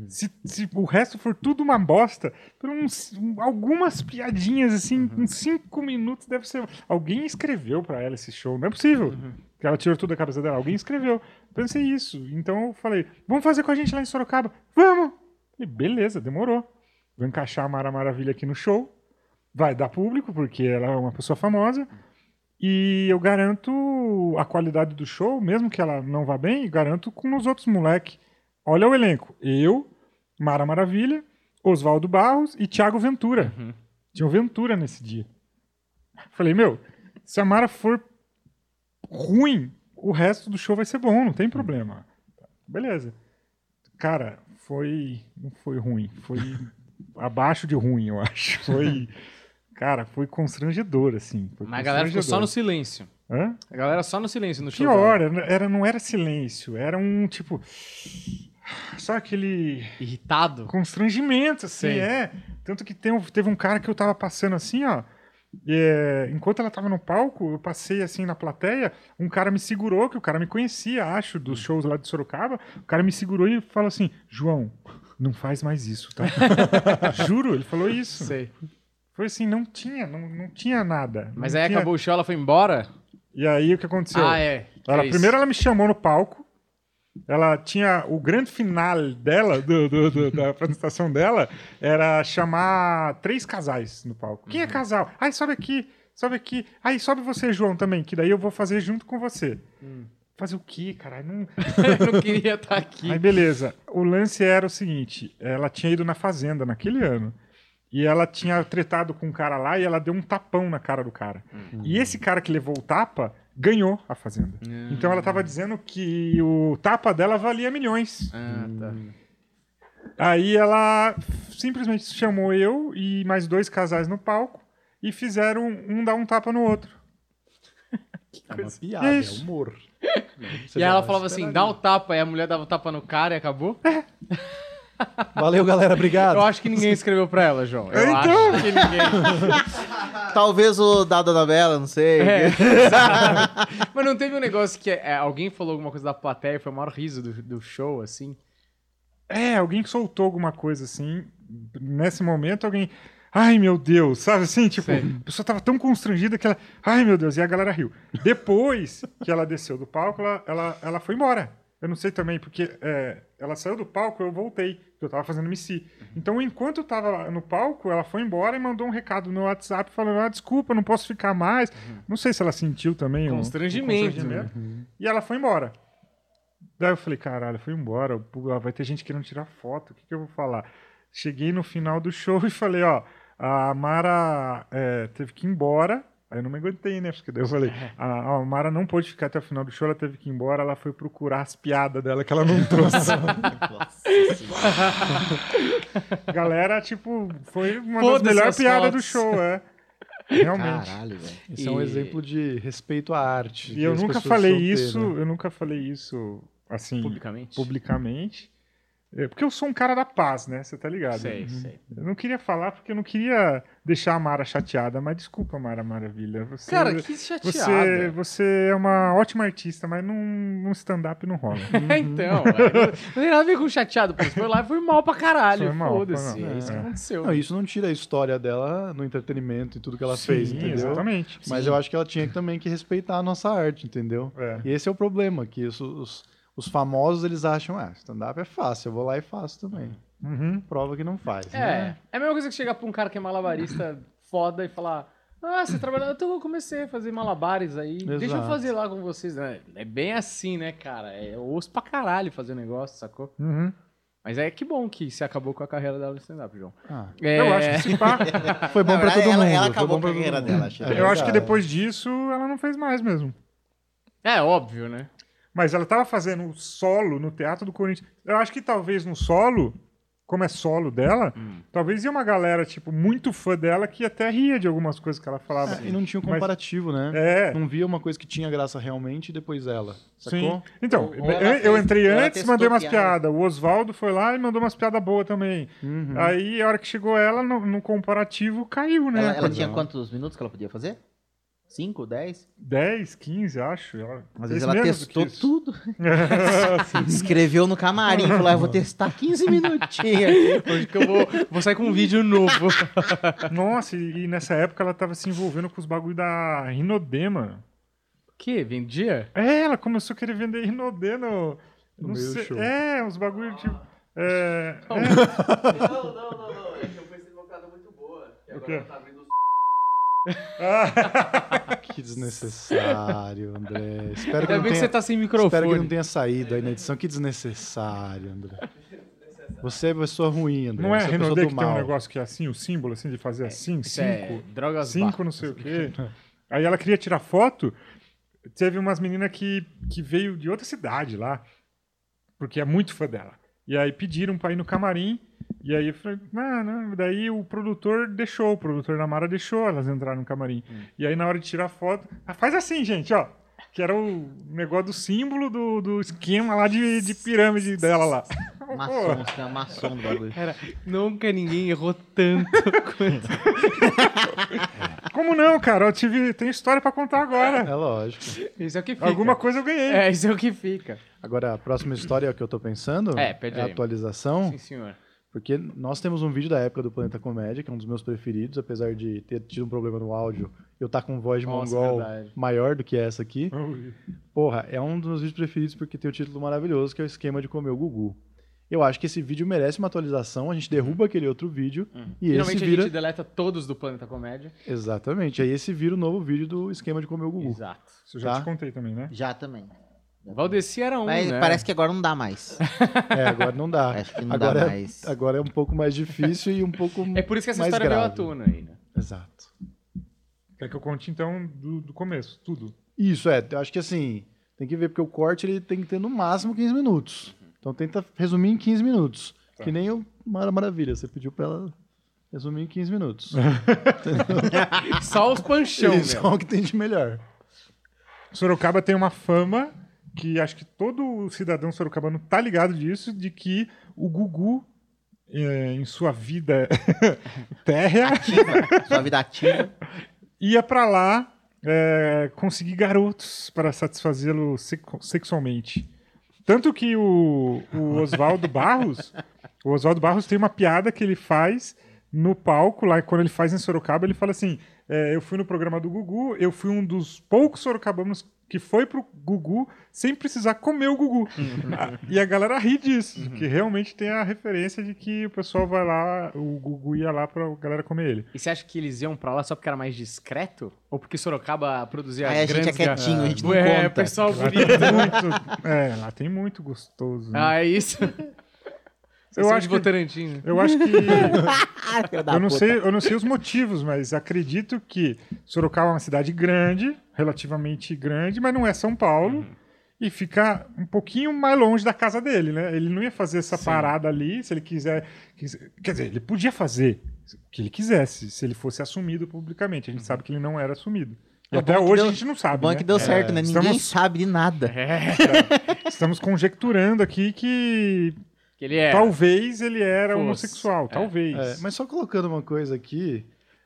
Se, se o resto for tudo uma bosta, por uns, um- algumas piadinhas assim, em cinco minutos deve ser. Alguém escreveu pra ela esse show, não é possível. Que ela tirou tudo da cabeça dela. Alguém escreveu. Pensei isso. Então eu falei, vamos fazer com a gente lá em Sorocaba? Vamos! Falei, beleza, demorou. Vou encaixar a Mara Maravilha aqui no show. Vai dar público, porque ela é uma pessoa famosa. E eu garanto a qualidade do show, mesmo que ela não vá bem, garanto com os outros moleque. Olha o elenco. Eu, Mara Maravilha, Oswaldo Barros e Thiago Ventura. Tinha o Ventura nesse dia. Falei, meu, se a Mara for ruim, o resto do show vai ser bom, não tem problema. Beleza. Cara, foi. Não foi ruim. Foi abaixo de ruim, eu acho. Foi. Cara, foi constrangedor, assim. Foi Mas a galera ficou só no silêncio. Hã? A galera só no silêncio no show. Pior, era, não era silêncio, era um tipo. Só aquele Irritado. constrangimento, assim, Sei. é. Tanto que tem teve um cara que eu tava passando assim, ó. e, é, enquanto ela tava no palco, eu passei assim na plateia, um cara me segurou, que o cara me conhecia, acho, dos shows lá de Sorocaba. O cara me segurou e falou assim: João, não faz mais isso, tá? Juro, ele falou isso. Sei. Foi assim, não tinha, não, não tinha nada. Mas não aí tinha- acabou o show, ela foi embora? E aí o que aconteceu? Ah, é. Ela, É primeiro ela me chamou no palco. Ela tinha o grande final dela, do- do- do- da apresentação dela, era chamar três casais no palco. Quem é casal? Ai, sobe aqui, sobe aqui. Aí sobe você, João, também, que daí eu vou fazer junto com você. Fazer o quê, caralho? Não... Eu não queria estar aqui. Aí beleza. O lance era o seguinte: ela tinha ido na fazenda naquele ano. E ela tinha tretado com um cara lá e ela deu um tapão na cara do cara. E esse cara que levou o tapa ganhou a fazenda. Então ela tava dizendo que o tapa dela valia milhões. Ah, tá. Aí ela simplesmente chamou eu e mais dois casais no palco e fizeram um dar um tapa no outro. É uma piada, É é humor. E aí ela falava assim, dá um tapa, e a mulher dava um tapa no cara e acabou? Valeu, galera. Obrigado. Eu acho que ninguém escreveu pra ela, João. Eu Então. acho que ninguém. Talvez o dado da Bela, não sei. É. Mas não teve um negócio que é, alguém falou alguma coisa da plateia, foi o maior riso do, do show, assim. É, alguém soltou alguma coisa assim. Nesse momento, alguém. Ai, meu Deus, sabe assim? Tipo, Sei. a pessoa tava tão constrangida que ela. Ai, meu Deus, e a galera riu. Depois que ela desceu do palco, ela, ela, ela foi embora. Eu não sei também, porque é, ela saiu do palco, eu voltei, porque eu tava fazendo MC. Então, enquanto eu tava no palco, ela foi embora e mandou um recado no WhatsApp falando: ah, desculpa, não posso ficar mais. Não sei se ela sentiu também. um- um Constrangimento, constrangimento. E ela foi embora. Daí eu falei, caralho, foi embora. pô, Vai ter gente querendo tirar foto. O que, que eu vou falar? Cheguei no final do show e falei, ó, a Mara é, teve que ir embora. Aí eu não me aguentei, né? Porque daí eu falei, a, a Mara não pôde ficar até o final do show, ela teve que ir embora, ela foi procurar as piadas dela que ela não trouxe. Galera, tipo, foi uma das melhores as piadas do show, é. Realmente. Caralho, velho. Isso é um E- exemplo de respeito à arte. E eu nunca falei isso, né? eu nunca falei isso assim Publicamente? publicamente. É, porque eu sou um cara da paz, né? Você tá ligado? Sei, sei. Eu não queria falar porque eu não queria deixar a Mara chateada, mas desculpa, Mara Maravilha. Você, Cara, que você, chateada. você é uma ótima artista, mas num, num stand-up não rola. É, então, é, não tem nada a ver com chateado, pô. Você foi lá e foi mal pra caralho. Foi mal, Foda-se. foi mal. É isso que aconteceu. Não, isso não tira a história dela no entretenimento e tudo que ela fez, Sim, entendeu? exatamente. Mas eu acho que ela tinha também que respeitar a nossa arte, entendeu? É. E esse é o problema, que isso- os, os famosos, eles acham, ah, stand-up é fácil, eu vou lá e faço também. Uhum. Prova que não faz, É, né? é a mesma coisa que chegar pra um cara que é malabarista foda e falar: Ah, você trabalhando? Então eu comecei a fazer malabares aí. Deixa eu Exato. fazer lá com vocês. É, é bem assim, né, cara? É osso pra caralho fazer o negócio, sacou? Uhum. Mas é que bom que você acabou com a carreira dela no stand-up, João. Ah, É, Eu acho que sim, pá. foi bom verdade, todo ela- mundo. ela acabou com a carreira dela, acho. É Eu acho que depois disso ela não fez mais mesmo. É óbvio, né? Mas ela tava fazendo um solo no Teatro do Corinthians. Eu acho que talvez no solo, como é solo dela, Hum. talvez ia uma galera, tipo, muito fã dela que até ria de algumas coisas que ela falava. É, e não tinha um Mas- comparativo, né? É, Não via uma coisa que tinha graça realmente e depois ela. sim. Sacou? Então, Ou- ou eu fez- entrei antes, mandei umas piada. piadas. O Oswaldo foi lá e mandou umas piadas boas também. Uhum. Aí, a hora que chegou ela, no, no comparativo, caiu, né? Ela, ela tinha quantos minutos que ela podia fazer? 5, 10? 10, 15, acho. Às vezes ela testou tudo. Escreveu no camarim, falou, ah, eu vou testar 15 minutinhos. Hoje que eu vou, vou sair com um vídeo novo. Nossa, e, e nessa época ela tava se envolvendo com os bagulho da Rinodema. que? Vendia? É, ela começou a querer vender Rinodê no. No não sei- show. É, uns bagulho tipo. É, Não. é, Não, não, não, não. É que eu pensei numa piada muito boa. E O agora quê? ela tá abrindo Que desnecessário, André. Espero que, Ainda não bem que você tenha, tá sem espero que microfone. não tenha saído aí na edição. Que desnecessário, André. Você é pessoa ruim, André. não é pessoa Renaudet que tem um mal. negócio que é assim, o símbolo assim de fazer assim, é cinco, drogas cinco, não sei o quê. Aí ela queria tirar foto. Teve umas meninas que, que veio de outra cidade lá, porque é muito fã dela. E aí pediram pra ir no camarim. E aí eu falei. Daí o produtor deixou, o produtor da Mara deixou elas entrarem no camarim. E aí na hora de tirar foto, ah, faz assim, gente, ó. Que era o negócio do símbolo do, do esquema lá de, de pirâmide dela lá. Maçom, você é maçom do bagulho. Cara, nunca ninguém errou tanto quanto. Como não, cara? Eu tive, tenho história pra contar agora. É lógico. Isso é o que fica. Alguma coisa eu ganhei. É, isso é o que fica. Agora, a próxima história que eu tô pensando É, pede a aí. atualização. Sim, senhor. Porque nós temos um vídeo da época do Planeta Comédia, que é um dos meus preferidos, apesar de ter tido um problema no áudio, eu tá com voz de Nossa, mongol verdade. maior do que essa aqui. Ui. Porra, é um dos meus vídeos preferidos porque tem o título maravilhoso, que é o esquema de comer o Gugu. Eu acho que esse vídeo merece uma atualização, a gente derruba aquele outro vídeo e esse Finalmente a vira... gente deleta todos do Planeta Comédia. Exatamente, aí esse vira o novo vídeo do esquema de comer o Gugu. Exato. Isso eu já Tá. te contei também, né? Já também. Valdeci era um, Mas né? parece que agora não dá mais. É, agora não dá. Acho que não agora, dá é- mais. agora é um pouco mais difícil e um pouco É por isso que essa história veio à tona aí, né? Exato. Quer que eu conte então do, do começo, tudo. Isso, é. Eu acho que assim, tem que ver, porque o corte ele tem que ter no máximo 15 minutos. Então tenta resumir em 15 minutos. Tá. Que nem o Mara Maravilha. Você pediu pra ela resumir em 15 minutos. Só os panchão, Isso é meu. o que tem de melhor. Sorocaba tem uma fama que acho que todo cidadão sorocabano tá ligado disso, de que o Gugu eh, em sua vida térrea, Sua vida ativa. ia pra lá é, conseguir garotos para satisfazê-lo sexualmente. Tanto que o, o Oswaldo Barros, o Oswaldo Barros tem uma piada que ele faz no palco, lá quando ele faz em Sorocaba, ele fala assim: é, eu fui no programa do Gugu, eu fui um dos poucos sorocabanos que foi pro Gugu sem precisar comer o Gugu. Ah, e a galera ri disso, que realmente tem a referência de que o pessoal vai lá, o Gugu ia lá pra galera comer ele. E você acha que eles iam pra lá só porque era mais discreto? Ou porque Sorocaba produzia Aí a gente é quietinho, a gente não é, conta. pessoal Lá bonito. muito, é, lá tem muito gostoso. né? Ah, é isso. Eu acho de Votorantim. né? Eu acho que. Eu, não sei, eu não sei os motivos, mas acredito que Sorocaba é uma cidade grande, relativamente grande, mas não é São Paulo. Uhum. E fica um pouquinho mais longe da casa dele, né? Ele não ia fazer essa parada ali se ele quiser. quis- Quer dizer, ele podia fazer o que ele quisesse, se ele fosse assumido publicamente. A gente sabe que ele não era assumido. E É até que hoje deu- a gente não O sabe. bom é né? que deu certo, né? Ninguém Estamos- sabe de nada. Estamos conjecturando aqui que Que ele é... talvez ele era Fosse. homossexual. Talvez. É, mas só colocando uma coisa aqui,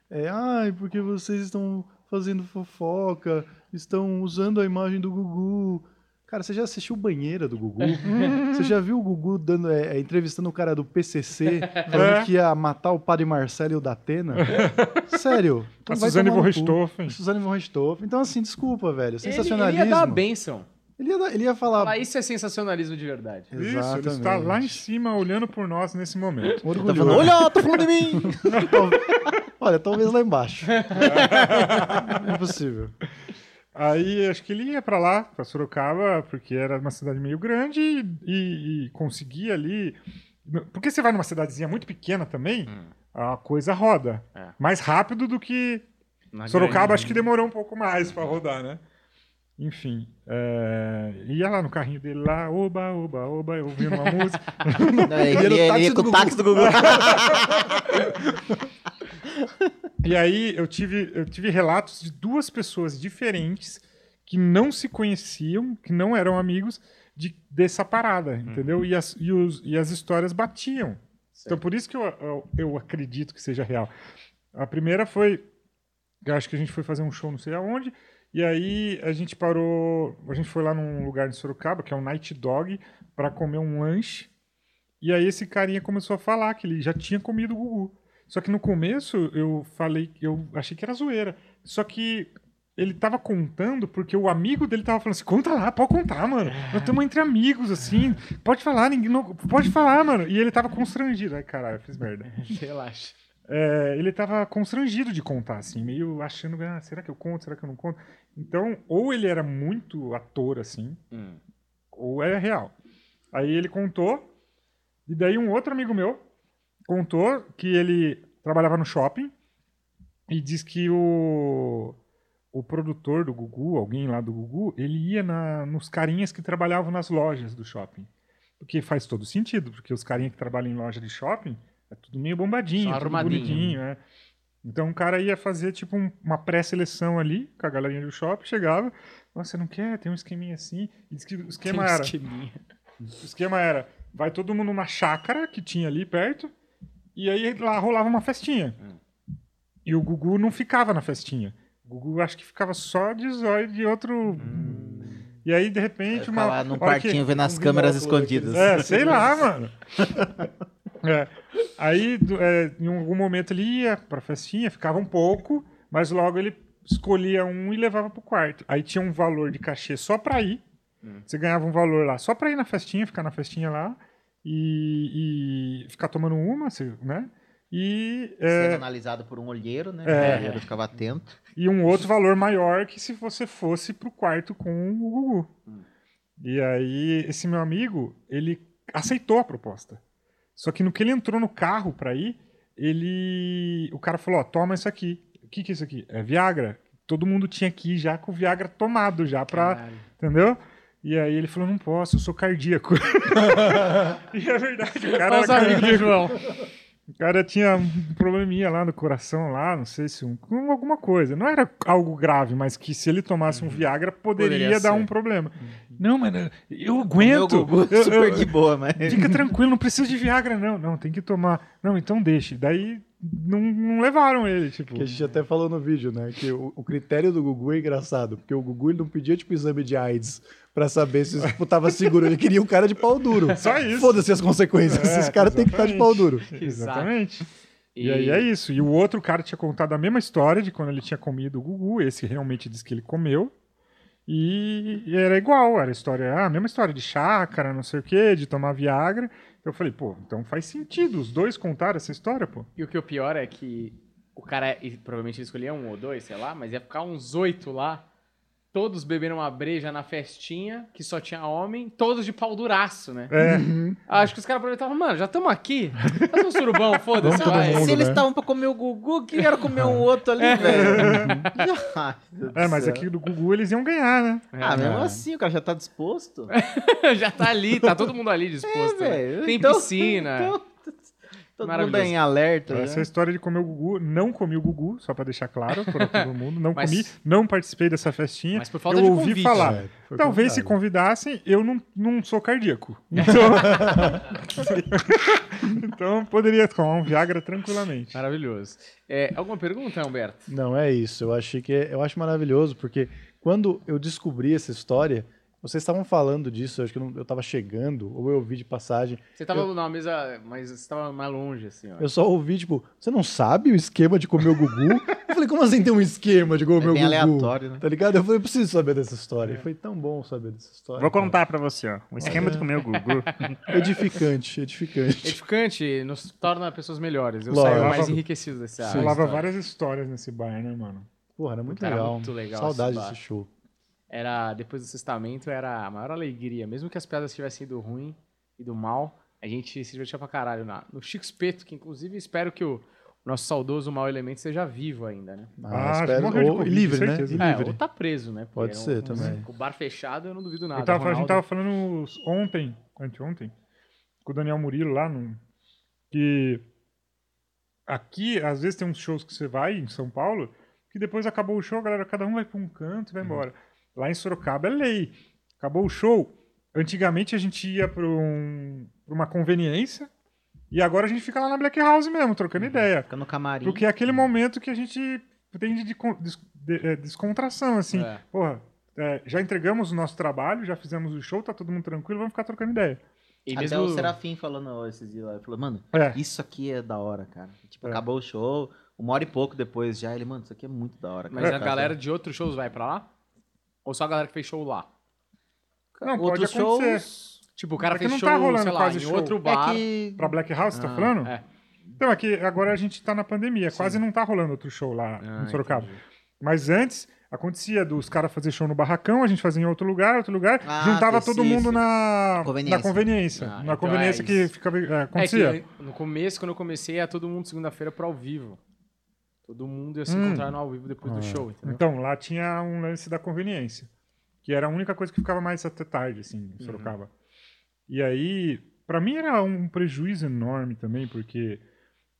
é, ai, porque vocês estão fazendo fofoca, estão usando a imagem do Gugu. Cara, você já assistiu Banheira do Gugu? você já viu o Gugu dando, é, é, entrevistando o cara do PCC, falando É. que ia matar o padre Marcelo e o Datena? Sério? Então A Suzane von. Richthofen. Suzane von Richthofen. Então, assim, desculpa, velho. Ele, ele Sensacionalismo. ia dar uma benção. Ele ia, ele ia falar... Falar isso é sensacionalismo de verdade. Isso, ele Exatamente. está lá em cima olhando por nós nesse momento. Tá Orgulhoso. falando, olha, tô falando de mim. Olha, talvez lá embaixo. é possível. Aí acho que ele ia pra lá, pra Sorocaba, porque era uma cidade meio grande e, e- e conseguia ali. Porque você vai numa cidadezinha muito pequena também, a coisa roda. É. Mais rápido do que. Na Sorocaba grande- acho que demorou um pouco mais pra rodar, né? Enfim, é, ia lá no carrinho dele lá, oba, oba, oba, ouvindo uma música. Não, ele, Ele ele, ia com do o táxi do Gugu. E aí eu tive, eu tive relatos de duas pessoas diferentes que não se conheciam, que não eram amigos, de, dessa parada, entendeu? E as, e, os- e as histórias batiam. Então por isso que eu, eu, eu acredito que seja real. A primeira foi, eu acho que a gente foi fazer um show não sei aonde, e aí a gente parou, a gente foi lá num lugar em Sorocaba, que é um Night Dog, para comer um lanche. E aí esse carinha começou a falar que ele já tinha comido o Gugu. Só que no começo eu falei, eu achei que era zoeira. Só que ele tava contando porque o amigo dele tava falando assim: conta lá, pode contar, mano. Nós estamos entre amigos, assim. Pode falar, ninguém. Não, pode falar, mano. E ele tava constrangido. Ai, caralho, eu fiz merda. Relaxa. É, ele tava constrangido de contar, assim, meio achando, ah, será que eu conto, será que eu não conto? Então, ou ele era muito ator, assim, Hum. ou é real. Aí ele contou, e daí um outro amigo meu contou que ele trabalhava no shopping e diz que o, o produtor do Gugu, alguém lá do Gugu, ele ia na, nos carinhas que trabalhavam nas lojas do shopping. Porque faz todo sentido, porque os carinhas que trabalham em loja de shopping é tudo meio bombadinho, Só tudo bonitinho, é. Então o cara ia fazer tipo um- uma pré-seleção ali com a galerinha do shopping, chegava, "Nossa, você não quer? Tem um esqueminha assim. E diz que o esquema Tem um era. esqueminha. O esquema era: vai todo mundo numa chácara que tinha ali perto, e aí lá rolava uma festinha. E o Gugu não ficava na festinha. O Gugu acho que ficava só de zóio de outro. E aí, de repente, uma. lá num hora quartinho que- vendo as câmeras escondidas. É, sei lá, mano. É. Aí, é, em algum momento ele ia pra festinha, ficava um pouco, mas logo ele escolhia um e levava pro quarto. Aí tinha um valor de cachê só pra ir. Você ganhava um valor lá só pra ir na festinha, ficar na festinha lá e, e ficar tomando uma, né? E, é, Sendo analisado por um olheiro, né? É. O olheiro ficava atento. e um outro valor maior que se você fosse pro quarto com o Gugu. E aí, esse meu amigo, ele aceitou a proposta. Só que no que ele entrou no carro pra ir, ele. O cara falou: Ó, toma isso aqui. O que, que é isso aqui? É Viagra. Todo mundo tinha ir já com o Viagra tomado, já pra. Caralho. Entendeu? E aí ele falou: Não posso, eu sou cardíaco. e é verdade, o cara Olha os amigos do. João. O cara tinha um probleminha lá no coração, lá, não sei se um, com alguma coisa. Não era algo grave, mas que se ele tomasse um Viagra poderia, Poderia dar ser. um problema. Não, mano, eu Meu aguento. Gugu Eu- super eu- de boa, mas... Fica tranquilo, não precisa de Viagra, não. Não, tem que tomar. Não, então deixe. Daí não, não levaram ele, tipo. Que a gente até falou no vídeo, né? Que o, o critério do Gugu é engraçado, porque o Gugu ele não pedia, tipo, exame de AIDS pra saber se tipo, tava seguro. Ele queria um cara de pau duro. Só isso. Foda-se as consequências. É, Esse cara tem que estar de pau duro. Exatamente. E... E- aí é isso. E o outro cara tinha contado a mesma história de quando ele tinha comido o Gugu. Esse realmente disse que ele comeu. E, e era igual, era a história, ah, a mesma história de chácara, não sei o quê, de tomar Viagra. Eu falei, pô, então faz sentido. Os dois contaram essa história, pô. E o que é o pior é que o cara, provavelmente escolhia um ou dois, sei lá, mas ia ficar uns oito lá, todos bebendo uma breja na festinha, que só tinha homem, todos de pau duraço, né? É, Acho que os caras aproveitavam, mano, já estamos aqui, faz um surubão, foda-se, Vamos todo vai. mundo, Se eles né? estavam pra comer o Gugu, quem era comer um outro ali, velho? Ai, meu Deus é, do mas céu. aqui do Gugu eles iam ganhar, né? Ah, mesmo É. assim, o cara já tá disposto. já tá ali, tá todo mundo ali disposto. né? velho. Tem Então- piscina. então, todo mundo é em alerta. Essa é a né? história de comer o Gugu. Não comi o Gugu, só pra deixar claro para todo mundo. Não Mas- comi, não participei dessa festinha. Mas por falta eu de ouvi convite. falar. É, foi Talvez se convidassem, eu não, não sou cardíaco. Então, então poderia tomar um Viagra tranquilamente. Maravilhoso. É, alguma pergunta, Humberto? Não, é isso. Eu achei que é- eu acho maravilhoso, porque quando eu descobri essa história, vocês estavam falando disso, eu acho que eu, não- eu tava chegando, ou eu ouvi de passagem. Você tava numa mesa, mas você tava mais longe, assim, ó. Eu só ouvi, tipo, você não sabe o esquema de comer o Gugu? eu falei, como assim tem um esquema de comer É o Gugu? aleatório, né? Tá ligado? Eu falei, eu preciso saber dessa história. E foi tão bom saber dessa história. Vou contar pra você, ó. O esquema de comer o Gugu. Edificante, edificante. Edificante nos torna pessoas melhores. Eu Lógico. saio mais enriquecido desse ar. Falava várias histórias nesse bar, né, mano? Porra, era muito Era legal. muito legal Saudade desse show. Era, depois do sextamento, era a maior alegria. Mesmo que as piadas tivessem ido ruim e do mal, a gente se divertia pra caralho. Na, no Chico Espeto, que inclusive espero que o nosso saudoso mau elemento seja vivo ainda, né? Ah, que espero. Ou- livre, né? certeza. É, livre. ou tá preso, né? Porque Pode é um- ser um- também. Com o bar fechado, eu não duvido nada. Tava, a gente tava falando ontem, anteontem, com o Daniel Murilo lá, no, que aqui, às vezes tem uns shows que você vai em São Paulo, que depois acabou o show, a galera, cada um vai pra um canto e vai embora. Lá em Sorocaba é lei. Acabou o show. Antigamente a gente ia pra, um, uma conveniência e agora a gente fica lá na Black House mesmo, trocando ideia. Fica no camarim. Porque é aquele momento que a gente tem de, de- de- é, descontração, assim. É. Porra, é, já entregamos o nosso trabalho, já fizemos o show, tá todo mundo tranquilo, vamos ficar trocando ideia. E Até mesmo... o Serafim falando esses dias lá, ele falou, mano, É. isso aqui é da hora, cara. Tipo, É. acabou o show, uma hora e pouco depois já, ele, mano, isso aqui é muito da hora. Mas cara. a galera de outros shows vai pra lá? Ou só a galera que fez show lá? Não, pode Outros acontecer. shows... Tipo, o cara É que fez não show, tá rolando sei lá, quase em show. outro É bar. que... Pra Black House, você tá Ah, falando? É. Então, aqui, agora a gente tá na pandemia, quase não tá rolando outro show lá Ah, em Sorocaba. entendi. Mas antes, acontecia dos caras fazer show no barracão, a gente fazia em outro lugar, outro lugar, Ah, juntava todo mundo isso. na Conveniência. na conveniência. Ah, na então conveniência é que isso. ficava, é, É acontecia. que no começo, quando eu comecei, ia todo mundo segunda-feira pro ao vivo. Todo mundo ia se Hum. encontrar no ao vivo depois do Ah, show, entendeu? Então, lá tinha um lance da conveniência, que era a única coisa que ficava mais até tarde, assim, Uhum. em Sorocaba. E aí, pra mim era um prejuízo enorme também, porque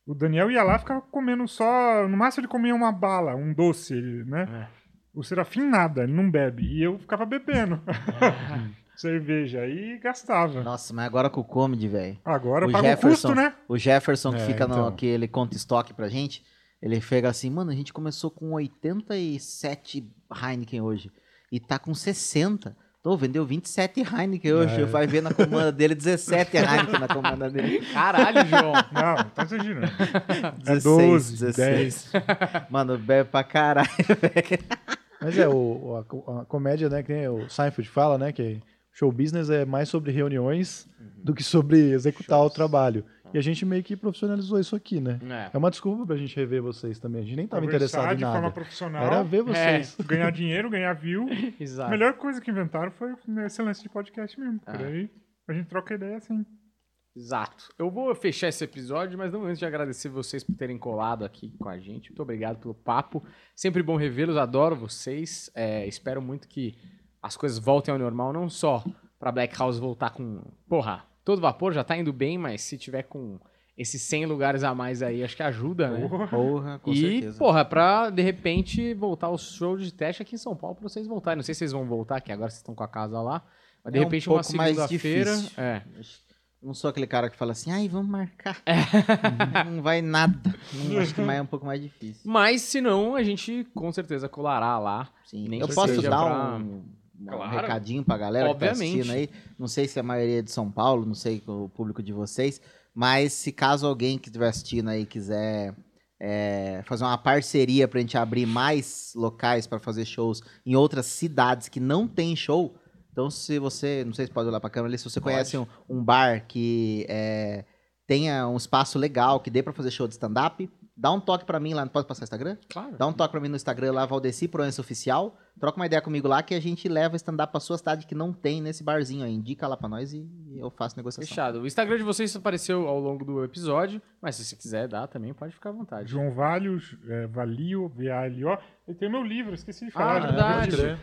o Daniel ia lá e ficava comendo só, no máximo ele comia uma bala, um doce, ele, né? É. O Serafim nada, ele não bebe, e eu ficava bebendo cerveja e gastava. Nossa, mas agora com o comedy, velho. Agora O paga o Jefferson, custo, né? O Jefferson, que É, fica no. então. que ele conta estoque pra gente, ele pega assim, mano, a gente começou com 87 Heineken hoje. E tá com 60. Tô, vendeu 27 Heineken hoje. É. Vai ver na comanda dele 17 Heineken na comanda dele. Caralho, João. Não, tá exagerando. É 16, 12, 16. Mano, bebe pra caralho, velho. Mas é, o, a, a comédia, né, que nem o Seinfeld fala, né, que show business é mais sobre reuniões do que sobre executar o trabalho. E a gente meio que profissionalizou isso aqui, né? É. É uma desculpa pra gente rever vocês também. A gente nem tava Conversar interessado em de forma nada. profissional, Era ver vocês. ganhar dinheiro, ganhar view. Exato. A melhor coisa que inventaram foi esse lance de podcast mesmo. Por Ah. aí a gente troca ideia assim. Exato. Eu vou fechar esse episódio, mas não antes de agradecer vocês por terem colado aqui com a gente. Muito obrigado pelo papo. Sempre bom revê-los, adoro vocês. É, espero muito que as coisas voltem ao normal, não só pra Black House voltar com. Porra, todo vapor já tá indo bem, mas se tiver com esses 100 lugares a mais aí, acho que ajuda, né? Porra, com e, certeza. porra, pra de repente voltar os shows de teste aqui em São Paulo pra vocês voltarem. Não sei se vocês vão voltar, que agora vocês estão com a casa lá. Mas de É um repente uma pouco mais segunda-feira. É. Não sou aquele cara que fala assim, ai, vamos marcar. É. não vai nada. Não, acho que mais é um pouco mais difícil. Mas se não, a gente com certeza colará lá. Sim. Nem Eu posso dar pra- um, um Claro. recadinho pra galera que tá Obviamente. assistindo aí. Não sei se a maioria é de São Paulo, não sei o público de vocês, mas se caso alguém que estiver assistindo aí quiser é, fazer uma parceria pra gente abrir mais locais pra fazer shows em outras cidades que não tem show, então se você, não sei se pode olhar pra câmera ali, se você conhece um, um bar que é, tenha um espaço legal, que dê pra fazer show de stand-up, dá um toque pra mim lá, pode passar o Instagram? Claro. Dá um toque pra mim no Instagram lá, Valdeci Proença Oficial. Troca uma ideia comigo lá que a gente leva stand-up pra sua cidade que não tem nesse barzinho aí. Indica lá pra nós e eu faço negociação. Fechado. O Instagram de vocês apareceu ao longo do episódio, mas se você quiser dar também, pode ficar à vontade. João Valho, é, Valio, V-A-L-O. E tem o meu livro, esqueci de falar. Ah, verdade.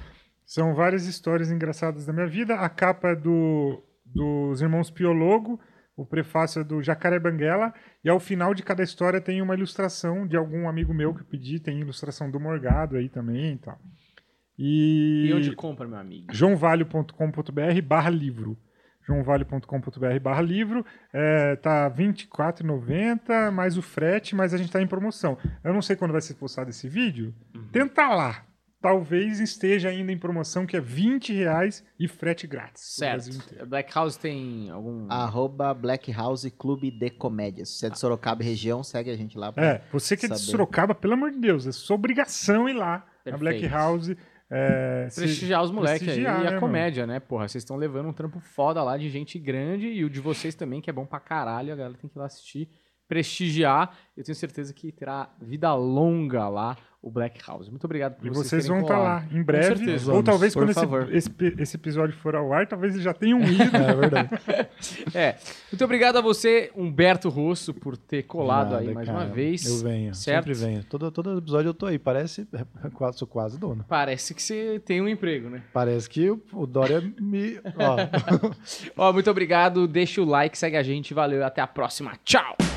São várias histórias engraçadas da minha vida. A capa é do, dos irmãos Piologo, o prefácio é do Jacaré Banguela, e ao final de cada história tem uma ilustração de algum amigo meu que eu pedi, tem ilustração do Morgado aí também e tal. E, E onde compra, meu amigo? joãovalho.com.br barra livro. joãovalho.com.br barra livro. É, tá R$ 24,90 mais o frete, mas a gente tá em promoção. Eu não sei quando vai ser postado esse vídeo. Uhum. Tenta lá. Talvez esteja ainda em promoção, que é 20 reais e frete grátis. Certo. Black House tem algum. Arroba Black House Clube de Comédias. Se é de Sorocaba e região, segue a gente lá. É, você que é de Saber. Sorocaba, pelo amor de Deus, é sua obrigação ir lá na Perfeito. Black House. é, Prestigiar os moleques aí e né, a mano? comédia, né? Porra, vocês estão levando um trampo foda lá de gente grande e o de vocês também, que é bom pra caralho. A galera tem que ir lá assistir, prestigiar. Eu tenho certeza que terá vida longa lá o Black House. Muito obrigado por E vocês vocês vão estar colado. lá em breve. certeza. Ou Vamos, talvez por quando esse, favor. esse, esse episódio for ao ar, talvez eles já tenham ido. É verdade. É. Muito obrigado a você, Humberto Rosso, por ter colado Nada, aí mais cara. uma vez. Eu venho, certo? sempre venho. Todo, todo episódio eu tô aí. Parece. Quase, sou quase dono. Parece que você tem um emprego, né? Parece que o, o Dória me. Ó, Ó, muito obrigado. Deixa o like, segue a gente. Valeu até a próxima. Tchau!